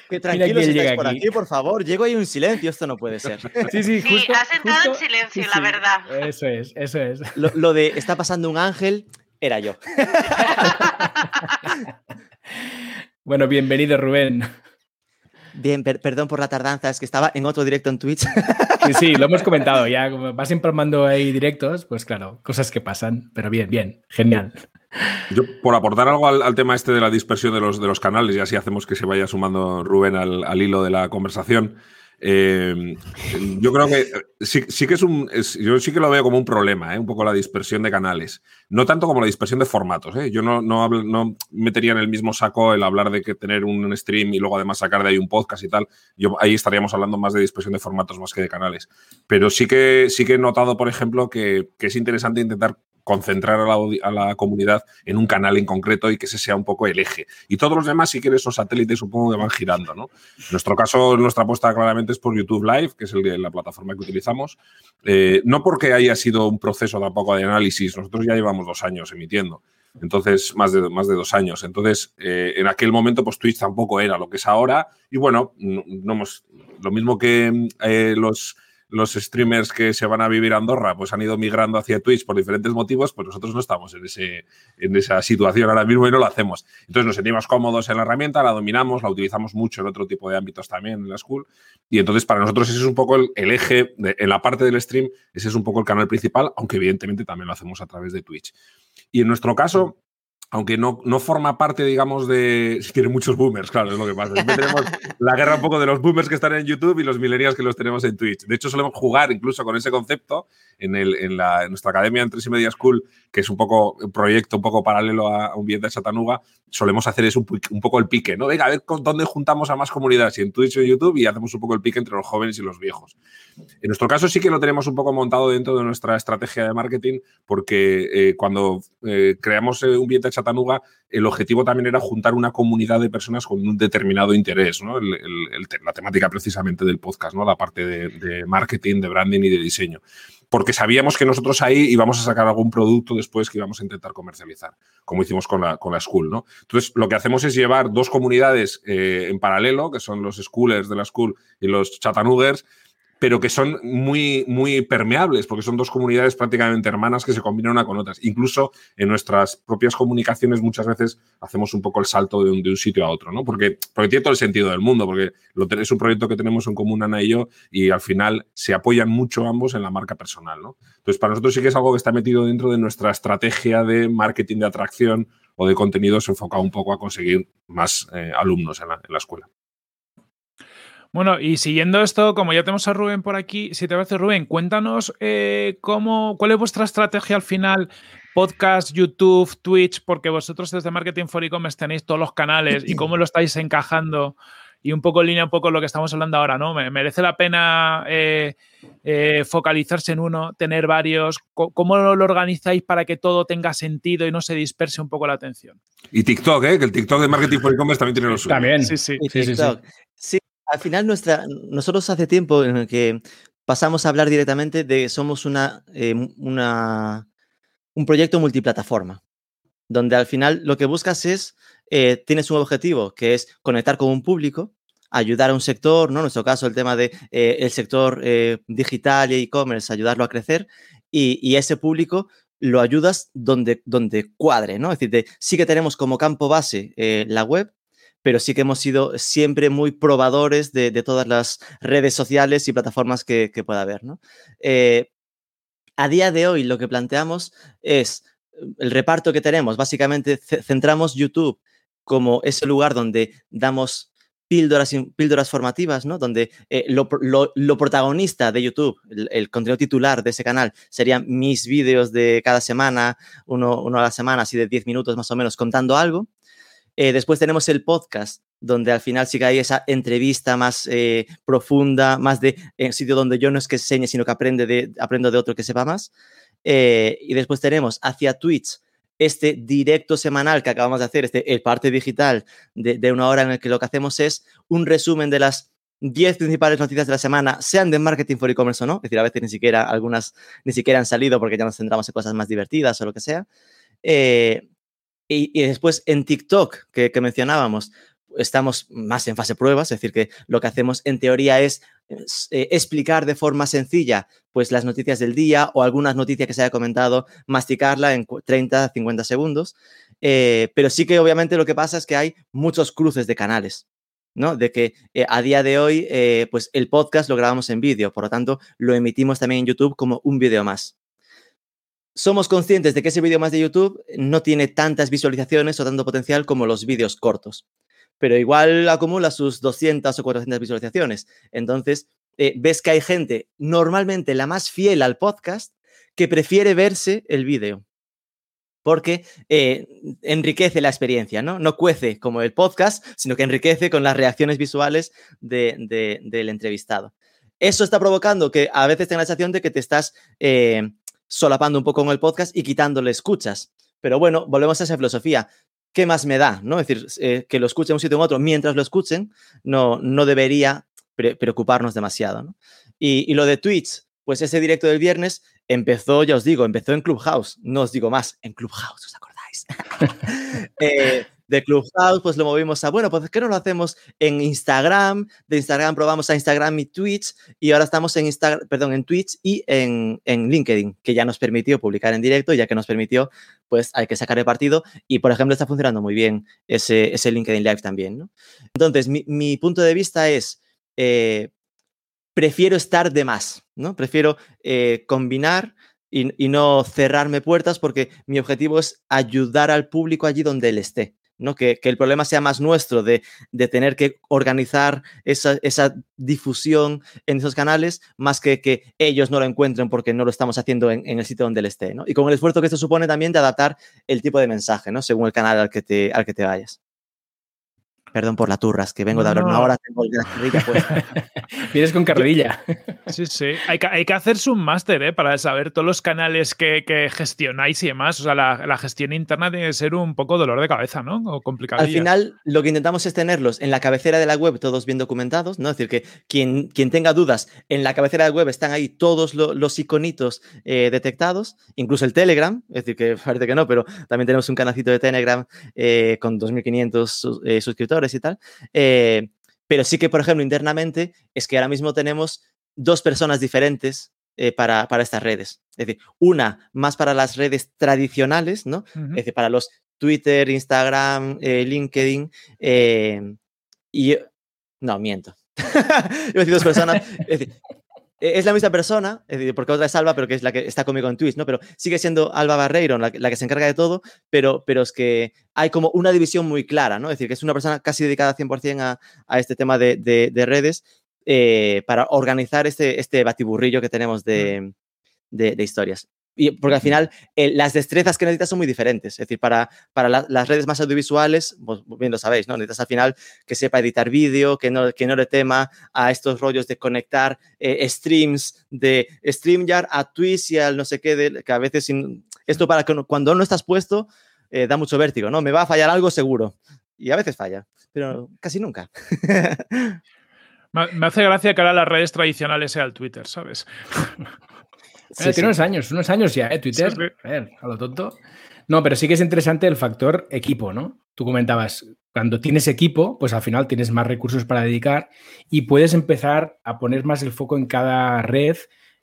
Que tranquilos estáis por aquí. por favor. Llego ahí un silencio, esto no puede ser. Sí, sí, justo, has entrado en silencio, la verdad. Eso es, eso es. Lo, de está pasando un ángel era yo. bueno, bienvenido, Rubén. Bien, perdón por la tardanza, es que estaba en otro directo en Twitch. Sí, sí, lo hemos comentado ya. Como vas informando ahí directos, pues claro, cosas que pasan, pero bien, bien, genial. Yo, por aportar algo al, tema este de la dispersión de los, de los canales, y así hacemos que se vaya sumando Rubén al, hilo de la conversación. Eh, yo creo que sí, que es un. yo sí que lo veo como un problema, ¿eh? un poco la dispersión de canales. No tanto como la dispersión de formatos. ¿eh? Yo no, no, no, metería en el mismo saco el hablar de que tener un stream y luego además sacar de ahí un podcast y tal. Yo ahí estaríamos hablando más de dispersión de formatos más que de canales. Pero sí que, sí que he notado, por ejemplo, que, que es interesante intentar concentrar a la, comunidad en un canal en concreto y que ese sea un poco el eje. Y todos los demás, si quieres, son satélites, supongo que van girando. ¿no? En nuestro caso, nuestra apuesta claramente es por YouTube Live, que es el, la plataforma que utilizamos. Eh, no porque haya sido un proceso tampoco de análisis, nosotros ya llevamos dos años emitiendo. Entonces, más de, más de dos años. Entonces, eh, en aquel momento, pues Twitch tampoco era lo que es ahora. Y bueno, no, hemos, lo mismo que eh, los los streamers que se van a vivir a Andorra pues han ido migrando hacia Twitch por diferentes motivos, pues nosotros no estamos en, ese, en esa situación ahora mismo y no lo hacemos. Entonces nos sentimos cómodos en la herramienta, la dominamos, la utilizamos mucho en otro tipo de ámbitos también en la school. Y entonces para nosotros ese es un poco el, eje, en la parte del stream, ese es un poco el canal principal, aunque evidentemente también lo hacemos a través de Twitch. Y en nuestro caso, aunque no, no forma parte, digamos, de. Si tiene muchos boomers, claro, es lo que pasa. tenemos la guerra un poco de los boomers que están en YouTube y los millennials que los tenemos en Twitch. De hecho, solemos jugar incluso con ese concepto en, el, en, la, nuestra academia en Tres y Media School, que es un poco un proyecto un poco paralelo a, un bien de Satanuga. Solemos hacer eso un, un, poco el pique, ¿no? Venga, a ver con dónde juntamos a más comunidades, y en Twitch o en YouTube, y hacemos un poco el pique entre los jóvenes y los viejos. En nuestro caso, sí que lo tenemos un poco montado dentro de nuestra estrategia de marketing, porque eh, cuando eh, creamos eh, un bien de Chatanuga, el objetivo también era juntar una comunidad de personas con un determinado interés, ¿no? la temática precisamente del podcast, ¿no? La parte de, marketing, de branding y de diseño. Porque sabíamos que nosotros ahí íbamos a sacar algún producto después que íbamos a intentar comercializar, como hicimos con la, con la School, ¿no? Entonces, lo que hacemos es llevar dos comunidades eh, en paralelo, que son los Schoolers de la School y los Chatanugers, pero que son muy, muy permeables, porque son dos comunidades prácticamente hermanas que se combinan una con otras. Incluso en nuestras propias comunicaciones muchas veces hacemos un poco el salto de un, de un sitio a otro, ¿no? Porque, porque tiene todo el sentido del mundo, porque lo, es un proyecto que tenemos en común Ana y yo y al final se apoyan mucho ambos en la marca personal, ¿no? Entonces, para nosotros sí que es algo que está metido dentro de nuestra estrategia de marketing de atracción o de contenidos enfocado un poco a conseguir más eh, alumnos en la escuela. Bueno, y siguiendo esto, como ya tenemos a Rubén por aquí, si te parece, Rubén, cuéntanos eh, cómo, cuál es vuestra estrategia al final, podcast, YouTube, Twitch, porque vosotros desde Marketing for E-Commerce tenéis todos los canales y cómo lo estáis encajando y un poco en línea un poco lo que estamos hablando ahora, ¿no? ¿Merece la pena eh, eh, focalizarse en uno, tener varios? ¿Cómo lo organizáis para que todo tenga sentido y no se disperse un poco la atención? Y TikTok, ¿eh? Que el TikTok de Marketing for E-Commerce también tiene los suyos. También, sí, sí. sí, sí, sí al final nuestra, nosotros hace tiempo en el que pasamos a hablar directamente de somos una, eh, una, un proyecto multiplataforma, donde al final lo que buscas es, eh, tienes un objetivo que es conectar con un público, ayudar a un sector, ¿no? En nuestro caso el tema de eh, el sector digital y e-commerce, ayudarlo a crecer y, y, ese público lo ayudas donde, donde cuadre, ¿no? Es decir, sí que tenemos como campo base la web, pero sí que hemos sido siempre muy probadores de, todas las redes sociales y plataformas que, pueda haber. ¿no? Eh, a día de hoy lo que planteamos es el reparto que tenemos. Básicamente centramos YouTube como ese lugar donde damos píldoras, píldoras formativas, ¿no? Donde eh, lo, protagonista de YouTube, el, contenido titular de ese canal, serían mis vídeos de cada semana, uno, uno a la semana, así de 10 minutos más o menos, contando algo. Eh, después tenemos el podcast, donde al final sí que hay esa entrevista más eh, profunda, más de en sitio donde yo no es que enseñe, sino que aprende de, aprendo de otro que sepa más. Eh, y después tenemos hacia Twitch este directo semanal que acabamos de hacer, este, el parte digital de, de una hora en el que lo que hacemos es un resumen de las 10 principales noticias de la semana, sean de marketing for e-commerce o no, es decir, a veces ni siquiera algunas ni siquiera han salido porque ya nos centramos en cosas más divertidas o lo que sea. Y, después en TikTok, que, mencionábamos, estamos más en fase pruebas, es decir, que lo que hacemos en teoría es eh, explicar de forma sencilla pues las noticias del día o algunas noticias que se haya comentado, masticarla en 30, 50 segundos. Eh, pero sí que obviamente lo que pasa es que hay muchos cruces de canales. ¿no? De que eh, a día de hoy, pues el podcast lo grabamos en vídeo, por lo tanto, lo emitimos también en YouTube como un vídeo más somos conscientes de que ese vídeo más de YouTube no tiene tantas visualizaciones o tanto potencial como los vídeos cortos, pero igual acumula sus 200 o 400 visualizaciones. Entonces, eh, ves que hay gente, normalmente la más fiel al podcast, que prefiere verse el vídeo porque eh, enriquece la experiencia, ¿no? No cuece como el podcast, sino que enriquece con las reacciones visuales del entrevistado. Eso está provocando que a veces tenga la sensación de que te estás eh, solapando un poco con el podcast y quitándole escuchas. Pero bueno, volvemos a esa filosofía. ¿Qué más me da? ¿no? Es decir, eh, que lo escuchen un sitio u otro mientras lo escuchen, no, no debería preocuparnos demasiado. Y, lo de Twitch, pues ese directo del viernes empezó, ya os digo, empezó en Clubhouse. No os digo más, en Clubhouse, ¿os acordáis? eh, de Clubhouse, pues lo movimos a, bueno, pues ¿qué no lo hacemos en Instagram? De Instagram probamos a Instagram y Twitch y ahora estamos en Instagram, perdón, en Twitch y en, en LinkedIn, que ya nos permitió publicar en directo, ya que nos permitió, pues hay que sacar el partido y, por ejemplo, está funcionando muy bien ese, ese LinkedIn Live también, ¿no? Entonces, mi, mi punto de vista es, eh, prefiero estar de más, ¿no? Prefiero eh, combinar y, y, no cerrarme puertas porque mi objetivo es ayudar al público allí donde él esté. ¿No? Que, el problema sea más nuestro de, tener que organizar esa, difusión en esos canales, más que que ellos no lo encuentren porque no lo estamos haciendo en, el sitio donde él esté. Y con el esfuerzo que esto supone también de adaptar el tipo de mensaje, ¿no? según el canal al que te, al que te vayas. Perdón por la turras, que vengo de hablar una hora, tengo la carrilla pues. Vienes con carrilla. Sí, sí. Hay que, hay que hacerse un máster ¿eh? para saber todos los canales que, que gestionáis y demás. O sea, la, la, gestión interna tiene que ser un poco dolor de cabeza, ¿no? O complicado. Al final, lo que intentamos es tenerlos en la cabecera de la web todos bien documentados, ¿no? Es decir, que quien, quien tenga dudas, en la cabecera de la web están ahí todos lo, los iconitos eh, detectados, incluso el Telegram, es decir, que parece que no, pero también tenemos un canacito de Telegram eh, con 2.500 eh, y tal. Eh, pero sí que, por ejemplo, internamente es que ahora mismo tenemos dos personas diferentes eh, para, para, estas redes. Es decir, una más para las redes tradicionales, ¿no? Uh -huh. Es decir, para los Twitter, Instagram, eh, LinkedIn. y. No, miento. Iba a decir dos personas. es decir, es la misma persona, porque otra es Alba, pero que es la que está conmigo en Twitch, ¿no? Pero sigue siendo Alba Barreiro la, la, que se encarga de todo, pero, pero es que hay como una división muy clara, ¿no? Es decir, que es una persona casi dedicada 100% a, a este tema de, de, de redes eh, para organizar este, este batiburrillo que tenemos de, de, de historias. Y porque al final eh, las destrezas que necesitas son muy diferentes. Es decir, para, para la, las redes más audiovisuales, vos bien lo sabéis, ¿no? Necesitas al final que sepa editar vídeo, que no, que no le tema a estos rollos de conectar eh, streams de StreamYard a Twitch y al no sé qué, de, que a veces sin, esto para que cuando no estás puesto eh, da mucho vértigo, ¿no? Me va a fallar algo seguro. Y a veces falla, pero casi nunca. Me hace gracia que ahora las redes tradicionales sea el Twitter, ¿sabes? Sí, tiene unos años, unos años ya, ¿eh? Twitter. A ver, a lo tonto. No, pero sí que es interesante el factor equipo, ¿no? Tú comentabas, cuando tienes equipo, pues al final tienes más recursos para dedicar y puedes empezar a poner más el foco en cada red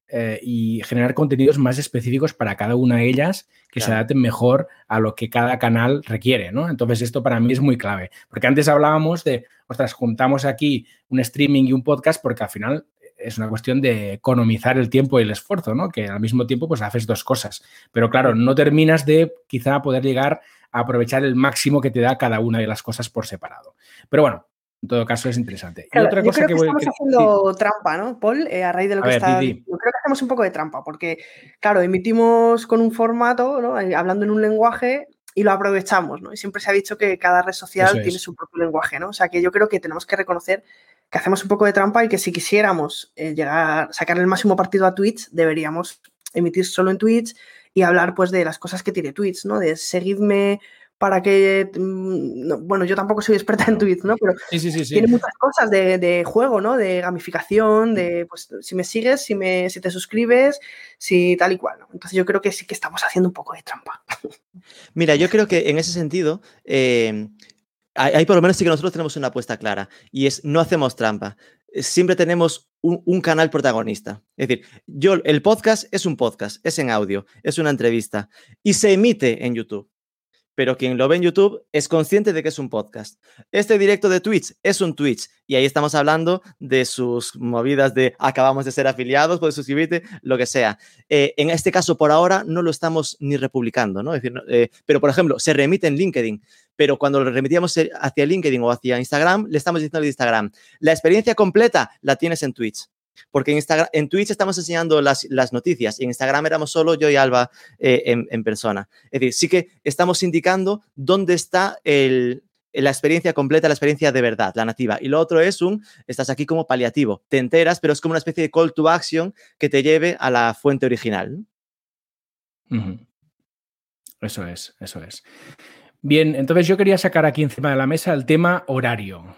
eh, y generar contenidos más específicos para cada una de ellas que claro. se adapten mejor a lo que cada canal requiere, ¿no? Entonces esto para mí es muy clave, porque antes hablábamos de, ostras, juntamos aquí un streaming y un podcast porque al final es una cuestión de economizar el tiempo y el esfuerzo, ¿no? Que al mismo tiempo pues haces dos cosas. Pero claro, no terminas de quizá poder llegar a aprovechar el máximo que te da cada una de las cosas por separado. Pero bueno, en todo caso es interesante. Claro, y otra cosa yo creo que, que estamos que, haciendo sí. trampa, ¿no, Paul? Eh, a raíz de lo a que ver, está... Yo creo que hacemos un poco de trampa, porque, claro, emitimos con un formato, ¿no? Eh, hablando en un lenguaje y lo aprovechamos, ¿no? Y siempre se ha dicho que cada red social Eso tiene es. su propio lenguaje, ¿no? O sea, que yo creo que tenemos que reconocer que hacemos un poco de trampa y que si quisiéramos eh, llegar, sacar el máximo partido a Twitch, deberíamos emitir solo en Twitch y hablar pues de las cosas que tiene Twitch, ¿no? De seguidme para que, no, bueno, yo tampoco soy experta en Twitch, ¿no? Pero sí, sí, sí, tiene muchas cosas de, de, juego, ¿no? De gamificación, de, pues, si me sigues, si, me, si te suscribes, si tal y cual, ¿no? Entonces yo creo que sí que estamos haciendo un poco de trampa. Mira, yo creo que en ese sentido, eh, ahí por lo menos sí que nosotros tenemos una apuesta clara y es no hacemos trampa. Siempre tenemos un, canal protagonista. Es decir, yo, el podcast es un podcast, es en audio, es una entrevista y se emite en YouTube. Pero quien lo ve en YouTube es consciente de que es un podcast. Este directo de Twitch es un Twitch y ahí estamos hablando de sus movidas de acabamos de ser afiliados, puedes suscribirte, lo que sea. Eh, en este caso, por ahora, no lo estamos ni republicando, ¿no? Eh, pero, por ejemplo, se remite en LinkedIn pero cuando lo remitíamos hacia LinkedIn o hacia Instagram, le estamos diciendo al Instagram, la experiencia completa la tienes en Twitch. Porque en, Instagram, en Twitch estamos enseñando las, noticias y en Instagram éramos solo yo y Alba eh, en, persona. Es decir, sí que estamos indicando dónde está la experiencia completa, la experiencia de verdad, la nativa. Y lo otro es un, estás aquí como paliativo, te enteras, pero es como una especie de call to action que te lleve a la fuente original. Eso es, eso es. Bien, entonces yo quería sacar aquí encima de la mesa el tema horario,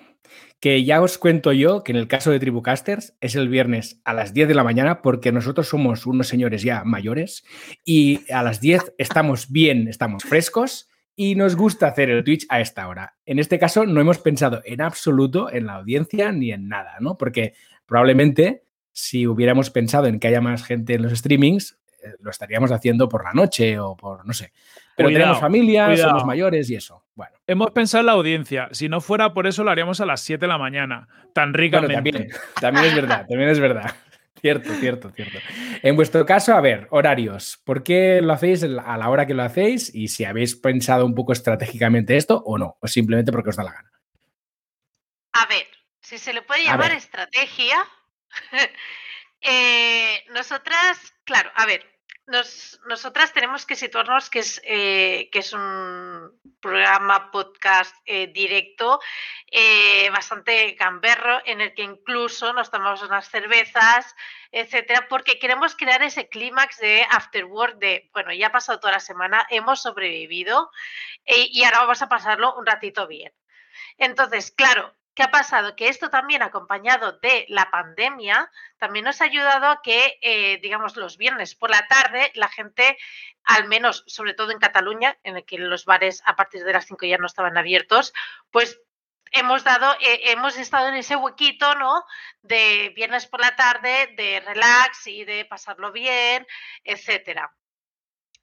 que ya os cuento yo que en el caso de Tribucasters es el viernes a las 10 de la mañana porque nosotros somos unos señores ya mayores y a las 10 estamos bien, estamos frescos y nos gusta hacer el Twitch a esta hora. En este caso no hemos pensado en absoluto en la audiencia ni en nada, ¿no? Porque probablemente si hubiéramos pensado en que haya más gente en los streamings, eh, lo estaríamos haciendo por la noche o por, no sé. Pero cuidado, tenemos familia, cuidado. somos mayores y eso. Bueno. Hemos pensado en la audiencia. Si no fuera por eso, lo haríamos a las 7 de la mañana. Tan ricamente. Bueno, también, también es verdad, también es verdad. Cierto, cierto, cierto. En vuestro caso, a ver, horarios. ¿Por qué lo hacéis a la hora que lo hacéis? Y si habéis pensado un poco estratégicamente esto o no, o simplemente porque os da la gana. A ver, si se le puede llamar estrategia. eh, nosotras, claro, a ver, nosotras tenemos que situarnos que es, eh, que es un programa podcast eh, directo eh, bastante gamberro en el que incluso nos tomamos unas cervezas, etcétera, porque queremos crear ese clímax de afterwork de, bueno, ya ha pasado toda la semana, hemos sobrevivido y ahora vamos a pasarlo un ratito bien. Entonces, claro, ¿Qué ha pasado? Que esto también acompañado de la pandemia, también nos ha ayudado a que, eh, digamos, los viernes por la tarde, la gente, al menos, sobre todo en Cataluña, en el que los bares a partir de las 5 ya no estaban abiertos, pues hemos dado, eh, hemos estado en ese huequito, ¿no? De viernes por la tarde, de relax y de pasarlo bien, etcétera.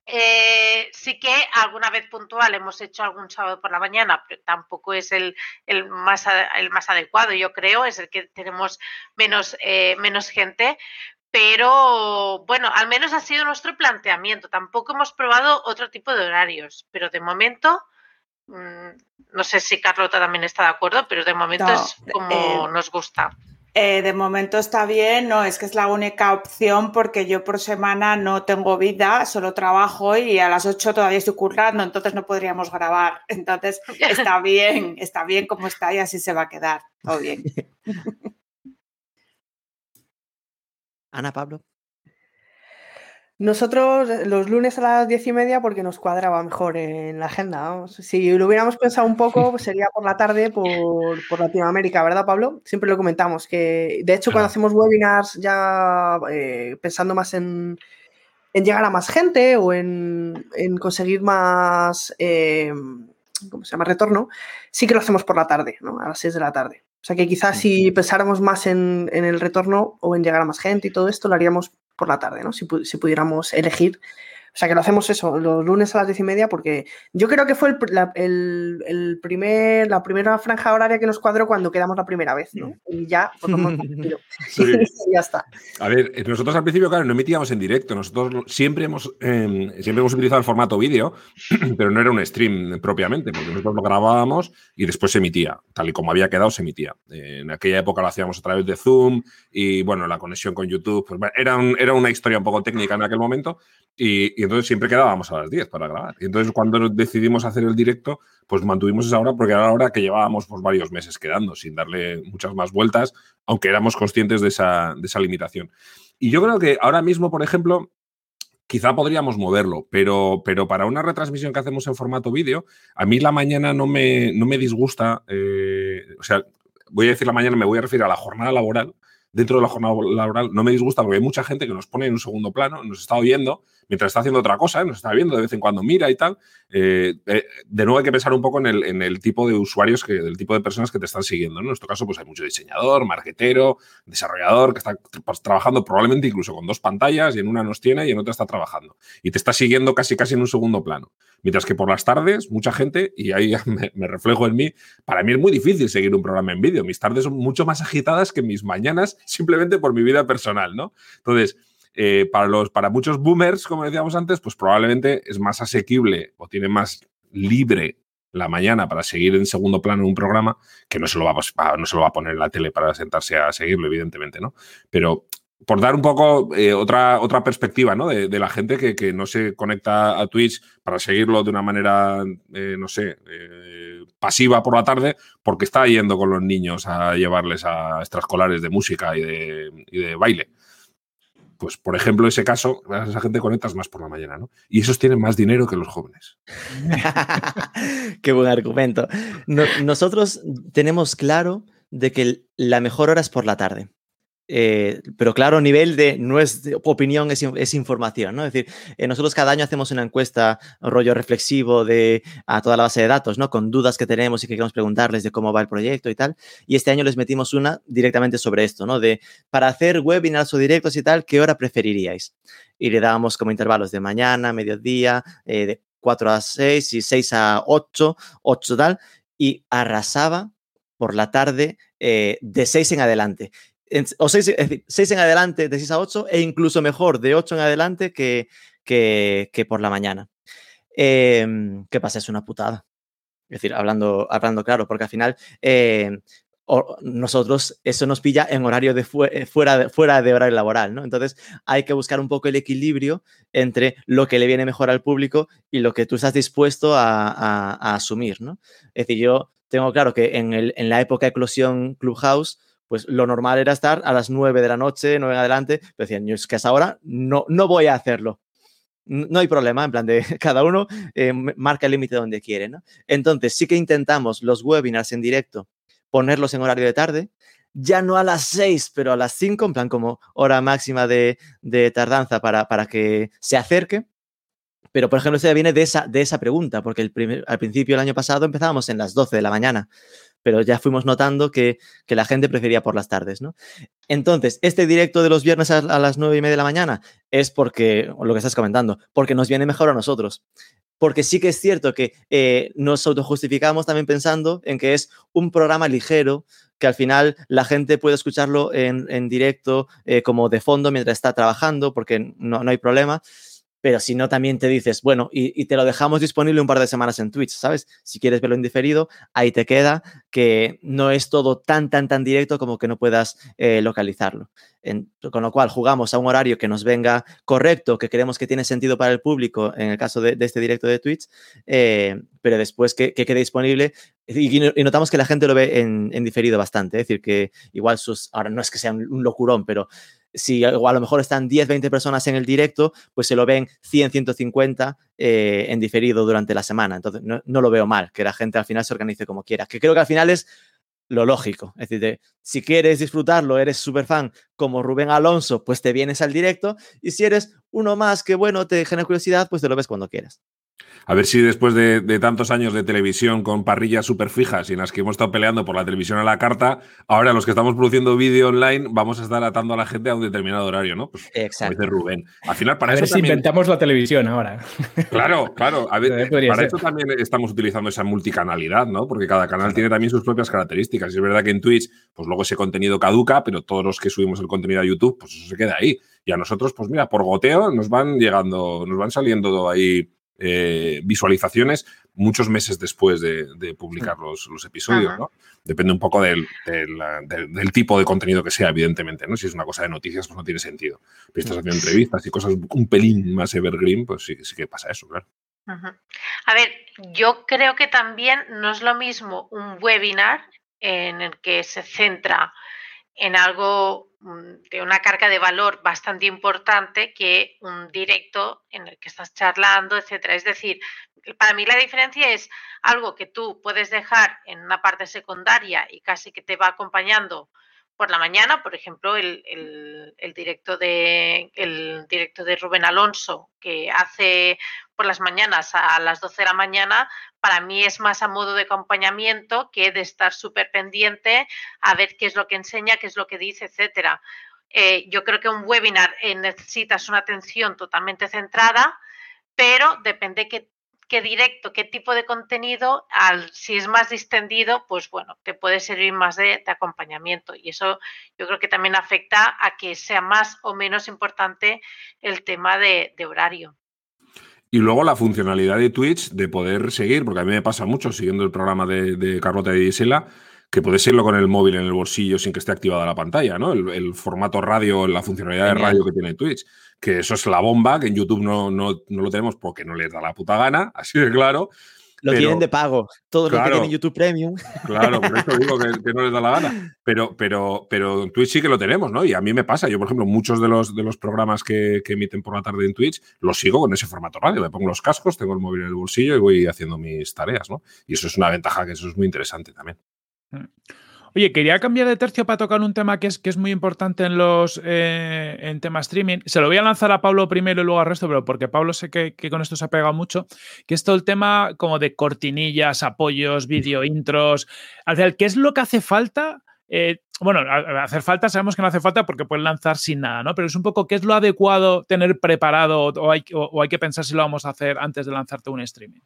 Eh, sí que alguna vez puntual hemos hecho algún sábado por la mañana, pero tampoco es el, más, el más adecuado, yo creo, es el que tenemos menos, eh, menos gente. Pero bueno, al menos ha sido nuestro planteamiento. Tampoco hemos probado otro tipo de horarios, pero de momento, mm, no sé si Carlota también está de acuerdo, pero de momento es como eh, nos gusta. Eh, de momento está bien, no, es que es la única opción porque yo por semana no tengo vida, solo trabajo y a las 8 todavía estoy currando, entonces no podríamos grabar. Entonces está bien, está bien como está y así se va a quedar. Todo bien. Ana, Pablo. Nosotros los lunes a las diez y media porque nos cuadraba mejor en la agenda. Si lo hubiéramos pensado un poco, pues sería por la tarde por, Latinoamérica, ¿verdad, Pablo? Siempre lo comentamos, que de hecho cuando hacemos webinars ya eh, pensando más en, llegar a más gente o en, conseguir más, eh, ¿cómo se llama?, retorno, sí que lo hacemos por la tarde, ¿no? A las 6 de la tarde. O sea que quizás si pensáramos más en, en el retorno o en llegar a más gente y todo esto, lo haríamos por la tarde, ¿no? Si, si pudiéramos elegir o sea que lo hacemos eso, los lunes a las diez y media, porque yo creo que fue el, la, el, primer, la primera franja horaria que nos cuadró cuando quedamos la primera vez, ¿no? Y ya, pues ya está. A ver, eh, nosotros al principio, claro, no emitíamos en directo. Nosotros siempre hemos, em, siempre hemos utilizado el formato vídeo, pero no era un stream propiamente, porque nosotros lo grabábamos y después se emitía. Tal y como había quedado, se emitía. En aquella época lo hacíamos a través de Zoom y, bueno, la conexión con YouTube. Pues, era, era una historia un poco técnica en aquel momento. y entonces siempre quedábamos a las 10 para grabar. Y entonces cuando decidimos hacer el directo, pues mantuvimos esa hora porque era la hora que llevábamos pues, varios meses quedando, sin darle muchas más vueltas, aunque éramos conscientes de esa, de esa limitación. Y yo creo que ahora mismo, por ejemplo, quizá podríamos moverlo, pero, pero para una retransmisión que hacemos en formato vídeo, a mí la mañana no me, no me disgusta, eh, o sea, voy a decir la mañana, me voy a referir a la jornada laboral, dentro de la jornada laboral no me disgusta porque hay mucha gente que nos pone en un segundo plano, nos está oyendo mientras está haciendo otra cosa, nos está viendo de vez en cuando, mira y tal. Eh, eh, de nuevo hay que pensar un poco en el, en el, tipo de usuarios, que, del tipo de personas que te están siguiendo. En nuestro caso, pues hay mucho diseñador, marketero, desarrollador que está pues, trabajando probablemente incluso con dos pantallas y en una nos tiene y en otra está trabajando. Y te está siguiendo casi casi en un segundo plano. Mientras que por las tardes, mucha gente, y ahí me, me reflejo en mí, para mí es muy difícil seguir un programa en vídeo. Mis tardes son mucho más agitadas que mis mañanas simplemente por mi vida personal, ¿no? Entonces, eh, para, los, para muchos boomers, como decíamos antes, pues probablemente es más asequible o tiene más libre la mañana para seguir en segundo plano un programa que no se lo va a, no se lo va a poner en la tele para sentarse a seguirlo, evidentemente, ¿no? Pero por dar un poco eh, otra, otra perspectiva ¿no? de, la gente que, no se conecta a Twitch para seguirlo de una manera, eh, no sé, pasiva por la tarde, porque está yendo con los niños a llevarles a extraescolares de música y de, y de baile pues por ejemplo, ese caso, esa gente conectas más por la mañana, ¿no? Y esos tienen más dinero que los jóvenes. Qué buen argumento. nosotros tenemos claro de que la mejor hora es por la tarde. Eh, pero claro, nivel de no es opinión, es, información, ¿no? Es decir, eh, nosotros cada año hacemos una encuesta, rollo reflexivo de a toda la base de datos, ¿no? Con dudas que tenemos y que queremos preguntarles de cómo va el proyecto y tal. Y este año les metimos una directamente sobre esto, ¿no? De para hacer webinars o directos y tal, ¿qué hora preferiríais? Y le dábamos como intervalos de mañana, mediodía, eh, de 4 a 6 y 6 a 8, 8 tal, y arrasaba por la tarde de 6 en adelante o 6, en adelante de 6 a 8 e incluso mejor de 8 en adelante que, que, por la mañana. Em, ¿Qué pasa? Es una putada. Es decir, hablando, hablando claro, porque al final, em, o nosotros eso nos pilla en horario de eh, fuera, de, fuera de horario laboral, ¿no? Entonces hay que buscar un poco el equilibrio entre lo que le viene mejor al público y lo que tú estás dispuesto a, asumir, ¿no? Es decir, yo tengo claro que en, el, en la época de eclosión Clubhouse, pues lo normal era estar a las 9 de la noche, 9 en adelante, pero decían, es que a esa hora no, no voy a hacerlo. No hay problema, en plan de cada uno eh, marca el límite donde quiere, ¿no? Entonces sí que intentamos los webinars en directo ponerlos en horario de tarde, ya no a las 6, pero a las 5, en plan como hora máxima de, tardanza para, para, que se acerque. Pero, por ejemplo, esto viene de esa, de esa pregunta, porque al principio del año pasado empezábamos en las 12 de la mañana, pero ya fuimos notando que, que la gente prefería por las tardes, ¿no? Entonces, este directo de los viernes a, las 9 y media de la mañana es porque, lo que estás comentando, porque nos viene mejor a nosotros porque sí que es cierto que eh, nos autojustificamos también pensando en que es un programa ligero, que al final la gente puede escucharlo en, directo eh, como de fondo mientras está trabajando, porque no, no hay problema pero si no, también te dices, bueno, y, te lo dejamos disponible un par de semanas en Twitch, ¿sabes? Si quieres verlo en diferido, ahí te queda, que no es todo tan, tan, tan directo como que no puedas eh, localizarlo. con lo cual, jugamos a un horario que nos venga correcto, que creemos que tiene sentido para el público, en el caso de, este directo de Twitch, eh, pero después que, quede disponible. Y, notamos que la gente lo ve en, diferido bastante, es decir, que igual sus, ahora no es que sea un locurón, pero si a lo mejor están 10, 20 personas en el directo, pues se lo ven 100, 150 eh, en diferido durante la semana. Entonces, no, lo veo mal, que la gente al final se organice como quiera. Que creo que al final es lo lógico. Es decir, si quieres disfrutarlo, eres súper fan como Rubén Alonso, pues te vienes al directo. Y si eres uno más que, bueno, te genera curiosidad, pues te lo ves cuando quieras. A ver si después de, tantos años de televisión con parrillas súper fijas y en las que hemos estado peleando por la televisión a la carta, ahora los que estamos produciendo vídeo online vamos a estar atando a la gente a un determinado horario, ¿no? Pues, Exacto. Dice Rubén. Al final, para a eso ver si inventamos la televisión ahora. Claro, claro. A ver, para eso también estamos utilizando esa multicanalidad, ¿no? Porque cada canal tiene también sus propias características. Y es verdad que en Twitch, pues luego ese contenido caduca, pero todos los que subimos el contenido a YouTube, pues eso se queda ahí. Y a nosotros, pues mira, por goteo nos van llegando, nos van saliendo ahí eh, visualizaciones muchos meses después de, publicar los, episodios, ¿no? Depende un poco del, tipo de contenido que sea, evidentemente, ¿no? Si es una cosa de noticias, pues no tiene sentido. Si estás haciendo entrevistas y cosas un pelín más evergreen, pues sí, sí que pasa eso, claro. A ver, yo creo que también no es lo mismo un webinar en el que se centra en algo mm, de una carga de valor bastante importante que un directo en el que estás charlando, etcétera. Es decir, para mí la diferencia es algo que tú puedes dejar en una parte secundaria y casi que te va acompañando por la mañana, por ejemplo, el, directo de, el directo de Rubén Alonso, que hace por las mañanas a las 12 de la mañana, para mí es más a modo de acompañamiento que de estar súper pendiente a ver qué es lo que enseña, qué es lo que dice, etcétera. Eh, yo creo que un webinar eh, necesitas una atención totalmente centrada, pero depende qué directo, qué tipo de contenido, si es más distendido, pues bueno, te puede servir más de, acompañamiento. Y eso yo creo que también afecta a que sea más o menos importante el tema de, horario. Y luego la funcionalidad de Twitch de poder seguir, porque a mí me pasa mucho siguiendo el programa de, de Carlota y Gisela, que puedes seguirlo con el móvil en el bolsillo sin que esté activada la pantalla, ¿no? El, formato radio, la funcionalidad de radio que tiene Twitch que eso es la bomba, que en YouTube no, no, lo tenemos porque no les da la puta gana, así de claro. Lo tienen de pago. Todo lo que tiene YouTube Premium. Claro, por eso digo que, no les da la gana. Pero, pero, pero en Twitch sí que lo tenemos, ¿no? Y a mí me pasa. Yo, por ejemplo, muchos de los, de los programas que, que emiten por la tarde en Twitch los sigo con ese formato radio. Me pongo los cascos, tengo el móvil en el bolsillo y voy haciendo mis tareas, ¿no? Y eso es una ventaja que eso es muy interesante también. Mm. Oye, quería cambiar de tercio para tocar un tema que es, que es muy importante en los eh, en temas streaming. Se lo voy a lanzar a Pablo primero y luego al resto, pero porque Pablo sé que, con esto se ha pegado mucho, que es todo el tema como de cortinillas, apoyos, vídeo, intros. Al final, ¿qué es lo que hace falta? Eh, bueno, hacer falta, sabemos que no hace falta porque puedes lanzar sin nada, ¿no? Pero es un poco qué es lo adecuado tener preparado o hay, o hay que pensar si lo vamos a hacer antes de lanzarte un streaming.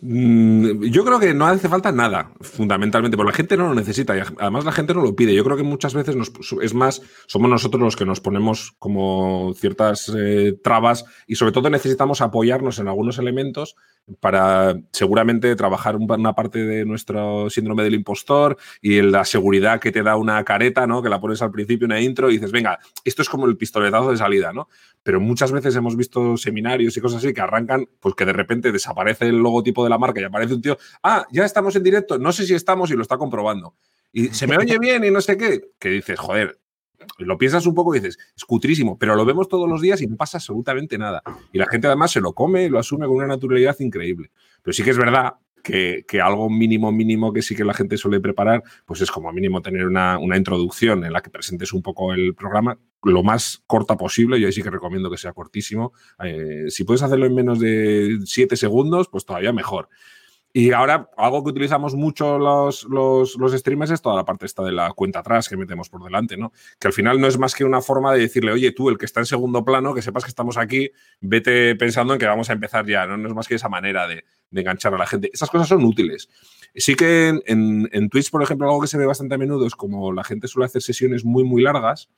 Mm, yo creo que no hace falta nada, fundamentalmente, porque la gente no lo necesita y además la gente no lo pide. Yo creo que muchas veces es más, somos nosotros los que nos ponemos como ciertas eh, trabas y sobre todo necesitamos apoyarnos en algunos elementos para seguramente trabajar una parte de nuestro síndrome del impostor y la seguridad que te da una careta, ¿no? Que la pones al principio, una intro y dices, venga, esto es como el pistoletazo de salida, ¿no? Pero muchas veces hemos visto seminarios y cosas así que arrancan, pues que de repente desaparece el logotipo de la marca y aparece un tío, ah, ya estamos en directo, no sé si estamos y lo está comprobando. Y se me oye bien y no sé qué, que dices, joder, lo piensas un poco y dices, es cutrísimo, pero lo vemos todos los días y no pasa absolutamente nada. Y la gente además se lo come y lo asume con una naturalidad increíble. Pero sí que es verdad que, algo mínimo, mínimo que sí que la gente suele preparar, pues es como mínimo tener una, introducción en la que presentes un poco el programa, lo más corta posible. Yo ahí sí que recomiendo que sea cortísimo. Eh, si puedes hacerlo en menos de siete segundos, pues todavía mejor. Y ahora, algo que utilizamos mucho los, los, los, streamers es toda la parte esta de la cuenta atrás que metemos por delante, ¿no? Que al final no es más que una forma de decirle, oye, tú, el que está en segundo plano, que sepas que estamos aquí, vete pensando en que vamos a empezar ya, ¿no? No es más que esa manera de, enganchar a la gente. Esas cosas son útiles. Sí que en, en, en Twitch, por ejemplo, algo que se ve bastante a menudo es como la gente suele hacer sesiones muy, muy largas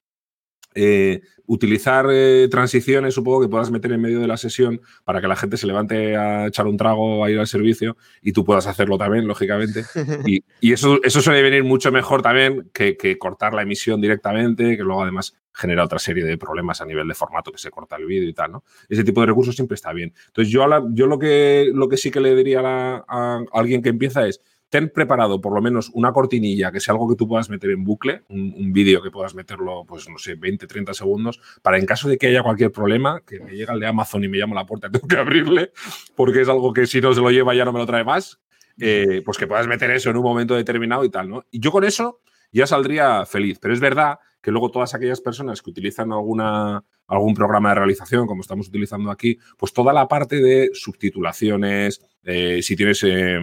eh, utilizar eh, transiciones, supongo que puedas meter en medio de la sesión para que la gente se levante a echar un trago, a ir al servicio y tú puedas hacerlo también, lógicamente. Y, eso, eso suele venir mucho mejor también que, cortar la emisión directamente, que luego además genera otra serie de problemas a nivel de formato, que se corta el vídeo y tal, ¿no? Ese tipo de recursos siempre está bien. Entonces, yo, yo lo, que, lo que sí que le diría a alguien que empieza es, ten preparado por lo menos una cortinilla, que sea algo que tú puedas meter en bucle, un, vídeo que puedas meterlo, pues no sé, 20, 30 segundos, para en caso de que haya cualquier problema, que me llega el de Amazon y me llama a la puerta, tengo que abrirle, porque es algo que si no se lo lleva ya no me lo trae más, eh, pues que puedas meter eso en un momento determinado y tal, ¿no? Y yo con eso ya saldría feliz, pero es verdad que luego todas aquellas personas que utilizan alguna, algún programa de realización, como estamos utilizando aquí, pues toda la parte de subtitulaciones, eh, si tienes eh,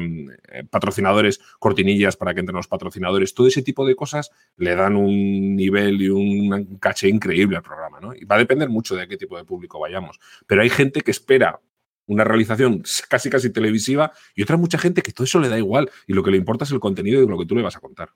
patrocinadores, cortinillas para que entren los patrocinadores, todo ese tipo de cosas le dan un nivel y un caché increíble al programa, ¿no? Y va a depender mucho de qué tipo de público vayamos. Pero hay gente que espera una realización casi casi televisiva y otra mucha gente que todo eso le da igual y lo que le importa es el contenido y lo que tú le vas a contar.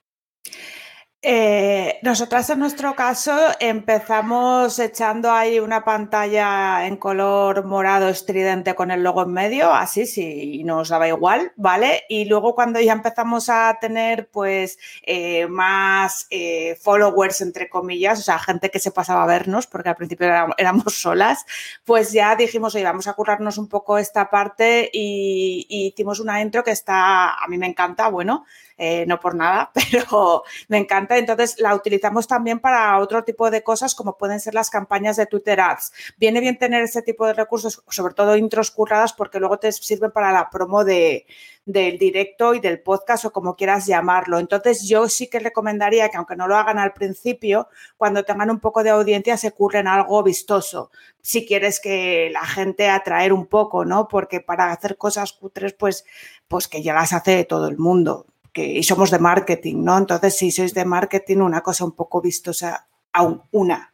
Eh, nosotras en nuestro caso empezamos echando ahí una pantalla en color morado estridente con el logo en medio, así sí, nos daba igual, ¿vale? Y luego cuando ya empezamos a tener pues eh, más eh, followers, entre comillas, o sea, gente que se pasaba a vernos, porque al principio éramos, solas, pues ya dijimos, oye, vamos a currarnos un poco esta parte y, y hicimos una intro que está, a mí me encanta, bueno, eh, no por nada, pero me encanta. Entonces la utilizamos también para otro tipo de cosas como pueden ser las campañas de Twitter Ads. Viene bien tener ese tipo de recursos, sobre todo intros curradas, porque luego te sirven para la promo de, del directo y del podcast o como quieras llamarlo. Entonces yo sí que recomendaría que aunque no lo hagan al principio, cuando tengan un poco de audiencia se curren algo vistoso. Si quieres que la gente atraer un poco, ¿no? Porque para hacer cosas cutres, pues, pues que ya las hace todo el mundo que, y somos de marketing, ¿no? Entonces, si sois de marketing, una cosa un poco vistosa, aún una.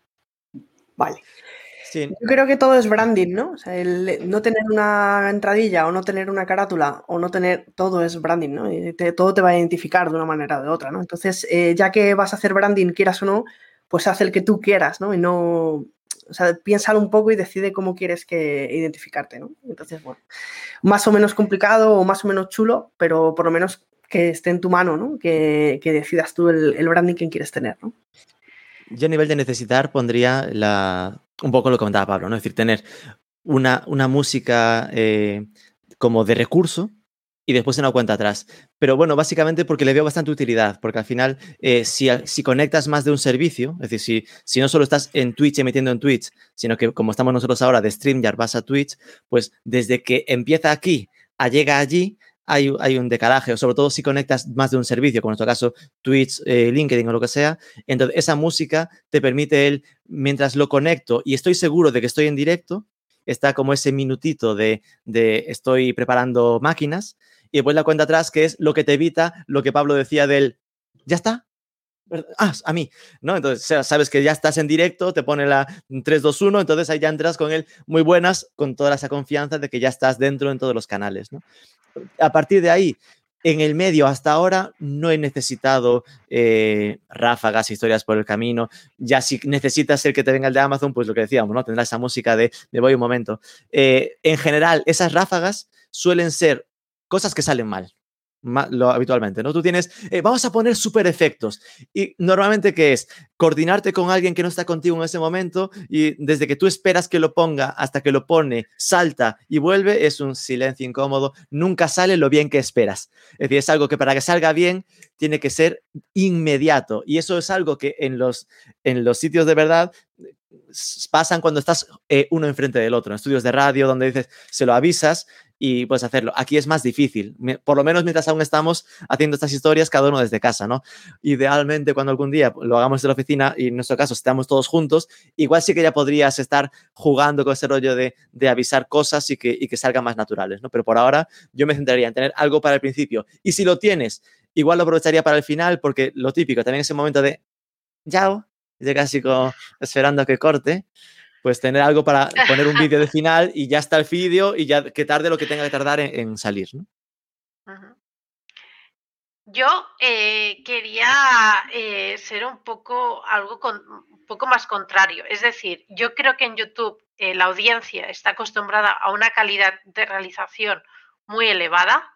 Vale. Yo creo que todo es branding, ¿no? O sea, el no tener una entradilla o no tener una carátula o no tener, todo es branding, ¿no? Y todo te va a identificar de una manera o de otra, ¿no? Entonces, eh, ya que vas a hacer branding, quieras o no, pues haz el que tú quieras, ¿no? Y no, o sea, piénsalo un poco y decide cómo quieres que identificarte, ¿no? Entonces, bueno, más o menos complicado o más o menos chulo, pero por lo menos que esté en tu mano, ¿no? Que, decidas tú el, branding que quieres tener, ¿no? Yo a nivel de necesitar pondría la, un poco lo que comentaba Pablo, ¿no? Es decir, tener una, una música eh, como de recurso y después una cuenta atrás. Pero bueno, básicamente porque le veo bastante utilidad, porque al final, eh, si, si, conectas más de un servicio, es decir, si, si no solo estás en Twitch emitiendo en Twitch, sino que como estamos nosotros ahora de StreamYard vas a Twitch, pues desde que empieza aquí a llega allí, hay, un decalaje, o sobre todo si conectas más de un servicio, como en nuestro caso Twitch, eh, LinkedIn o lo que sea, entonces esa música te permite él, mientras lo conecto y estoy seguro de que estoy en directo, está como ese minutito de, de estoy preparando máquinas, y después la cuenta atrás que es lo que te evita lo que Pablo decía del, ya está, Ah, a mí, ¿no? Entonces, sabes que ya estás en directo, te pone la 321, entonces ahí ya entras con él muy buenas, con toda esa confianza de que ya estás dentro en todos los canales, ¿no? A partir de ahí, En el medio, hasta ahora, no he necesitado eh, ráfagas, historias por el camino. Ya si necesitas el que te venga el de Amazon, pues lo que decíamos, ¿no? Tendrá esa música de me voy un momento. Eh, en general, esas ráfagas suelen ser cosas que salen mal lo habitualmente, ¿no? Tú tienes, eh, vamos a poner super efectos. Y normalmente, ¿qué es? Coordinarte con alguien que no está contigo en ese momento y desde que tú esperas que lo ponga hasta que lo pone, salta y vuelve, es un silencio incómodo. Nunca sale lo bien que esperas. Es decir, es algo que para que salga bien tiene que ser inmediato. Y eso es algo que en los, en los sitios de verdad pasan cuando estás eh, uno enfrente del otro, en estudios de radio donde dices, se lo avisas y puedes hacerlo. Aquí es más difícil, por lo menos mientras aún estamos haciendo estas historias cada uno desde casa, ¿no? Idealmente cuando algún día lo hagamos en la oficina y en nuestro caso estamos todos juntos, igual sí que ya podrías estar jugando con ese rollo de, avisar cosas y que, y que salgan más naturales, ¿no? Pero por ahora yo me centraría en tener algo para el principio. Y si lo tienes, igual lo aprovecharía para el final porque lo típico, también ese momento de, yao, ya casi como esperando a que corte pues tener algo para poner un vídeo de final y ya está el vídeo y ya que tarde lo que tenga que tardar en, salir. ¿no? Yo eh, quería eh, ser un poco algo con, un poco más contrario. Es decir, yo creo que en YouTube eh, la audiencia está acostumbrada a una calidad de realización muy elevada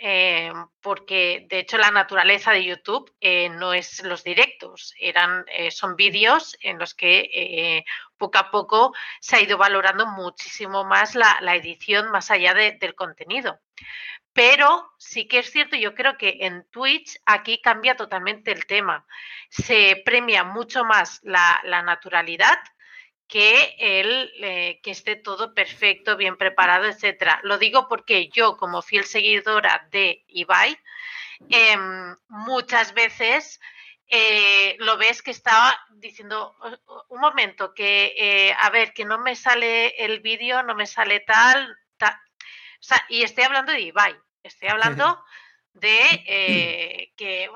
eh, porque de hecho la naturaleza de YouTube eh, no es los directos, eran, eh, son vídeos en los que poco a poco se ha ido valorando muchísimo más la, edición más allá del contenido. Pero sí que es cierto, yo creo que en Twitch aquí cambia totalmente el tema. Se premia mucho más la, la naturalidad que él eh, que esté todo perfecto, bien preparado, etcétera. Lo digo porque yo, como fiel seguidora de Ibai, em, muchas veces eh, lo ves que estaba diciendo un momento que eh, a ver que no me sale el vídeo, no me sale tal, tal. O sea, y estoy hablando de Ibai, estoy hablando de que,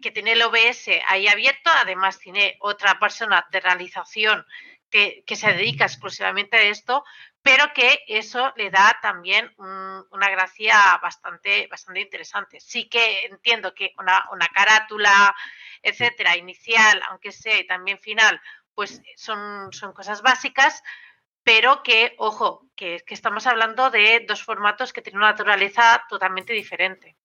que tiene el OBS ahí abierto, además tiene otra persona de realización que, se dedica exclusivamente a esto, pero que eso le da también una gracia bastante, bastante interesante. Sí que entiendo que una, carátula, etcétera, inicial, aunque sea y también final, pues son, son cosas básicas, pero que, ojo, que, que estamos hablando de dos formatos que tienen una naturaleza totalmente diferente.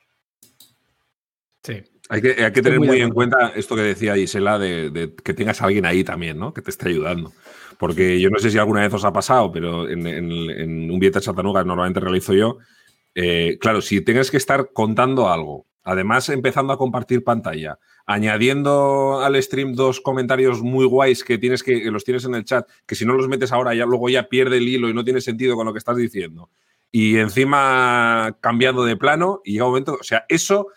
Sí. Hay que, hay que tener muy, en cuenta esto que decía Gisela, de, que tengas a alguien ahí también, ¿no? Que te esté ayudando. Porque yo no sé si alguna vez os ha pasado, pero en, un billete de Chattanooga normalmente realizo yo. Eh, claro, si tienes que estar contando algo, además empezando a compartir pantalla, añadiendo al stream dos comentarios muy guays que tienes que, que los tienes en el chat, que si no los metes ahora ya luego ya pierde el hilo y no tiene sentido con lo que estás diciendo. Y encima cambiando de plano y llega un momento, o sea, eso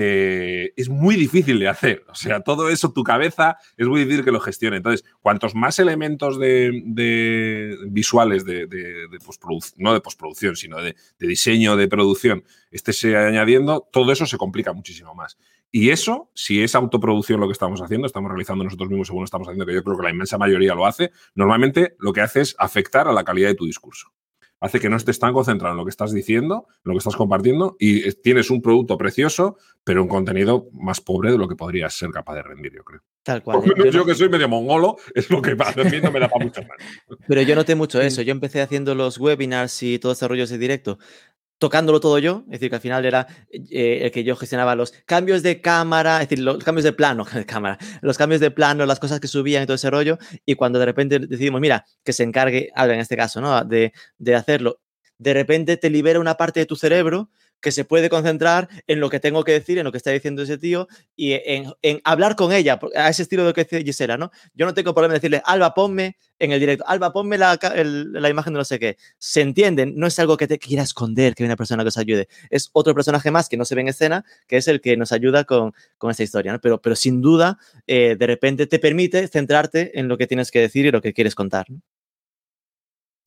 eh, es muy difícil de hacer. O sea, todo eso, tu cabeza, es muy difícil que lo gestione. Entonces, cuantos más elementos de, visuales de, postproducción, no de postproducción, sino de, diseño, de producción, estés añadiendo, todo eso se complica muchísimo más. Y eso, si es autoproducción lo que estamos haciendo, estamos realizando nosotros mismos según estamos haciendo, que yo creo que la inmensa mayoría lo hace, normalmente lo que hace es afectar a la calidad de tu discurso hace que no estés tan concentrado en lo que estás diciendo, en lo que estás compartiendo, y tienes un producto precioso, pero un contenido más pobre de lo que podrías ser capaz de rendir, yo creo. Tal cual. ¿eh? yo, que soy medio mongolo, es lo que mí no me da para mucho más. Pero yo noté mucho eso. Yo empecé haciendo los webinars y todo este rollo de directo tocándolo todo yo, es decir, que al final era eh, el que yo gestionaba los cambios de cámara, es decir, los cambios de plano, de cámara, los cambios de plano, las cosas que subían y todo ese rollo, y cuando de repente decidimos, mira, que se encargue algo en este caso, ¿no? De, de hacerlo, de repente te libera una parte de tu cerebro que se puede concentrar en lo que tengo que decir, en lo que está diciendo ese tío y en, hablar con ella, a ese estilo de lo que dice Gisela, ¿no? Yo no tengo problema en decirle, Alba, ponme en el directo, Alba, ponme la, la, imagen de no sé qué. Se entienden, no es algo que te quiera esconder, que hay una persona que os ayude. Es otro personaje más que no se ve en escena, que es el que nos ayuda con, con esta historia, ¿no? Pero, pero sin duda, eh, de repente te permite centrarte en lo que tienes que decir y lo que quieres contar.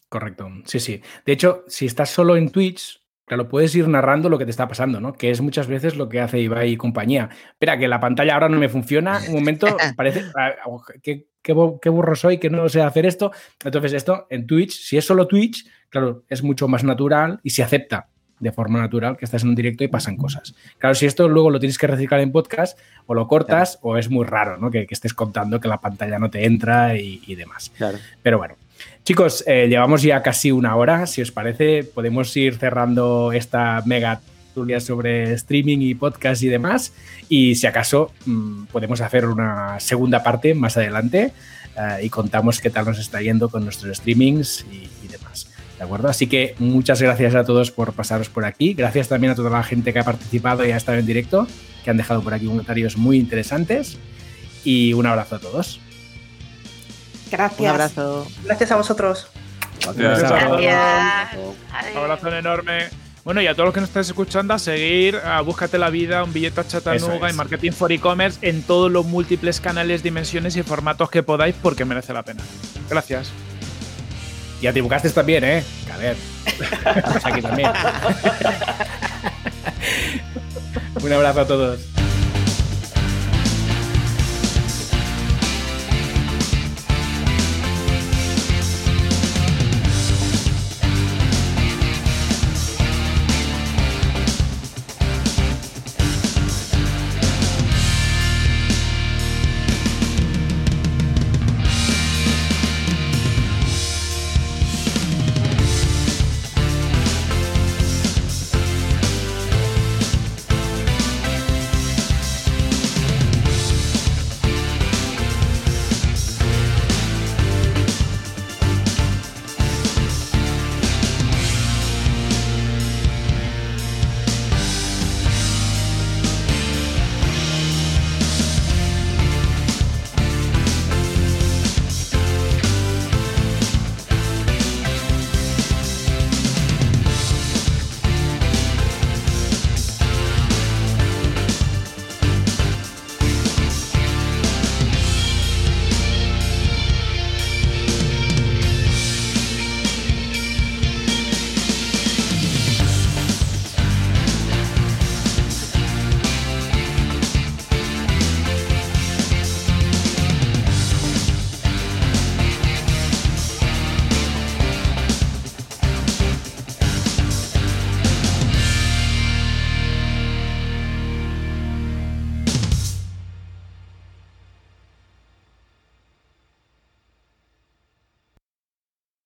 Correcto, sí, sí. De hecho, si estás solo en Twitch, Claro, puedes ir narrando lo que te está pasando, ¿no? Que es muchas veces lo que hace Ibai y compañía. Espera, que la pantalla ahora no me funciona. Un momento, parece ah, oh, que qué, burro soy que no sé hacer esto. Entonces, esto en Twitch, si es solo Twitch, claro, es mucho más natural y se acepta. de forma natural que estás en un directo y pasan cosas. Claro, si esto luego lo tienes que reciclar en podcast, o lo cortas o es muy raro, ¿no? Que, estés contando que la pantalla no te entra y, demás. Claro. Pero bueno. Chicos, eh, llevamos ya casi una hora. Si os parece, podemos ir cerrando esta mega sobre streaming y podcast y demás. Y si acaso mm, podemos hacer una segunda parte más adelante eh, y contamos qué tal nos está yendo con nuestros streamings y, demás. ¿De acuerdo? Así que muchas gracias a todos por pasaros por aquí. Gracias también a toda la gente que ha participado y ha estado en directo, que han dejado por aquí comentarios muy interesantes. Y un abrazo a todos. Gracias. Un abrazo. Gracias a vosotros. Gracias. Gracias. Un abrazo enorme. Bueno, y a todos los que nos estáis escuchando, a seguir, a Búscate la Vida, un billete a Chattanooga y Marketing for E-Commerce en todos los múltiples canales, dimensiones y formatos que podáis porque merece la pena. Gracias. Y a Tibucaste también, ¿eh? A ver. Aquí también. un abrazo a todos.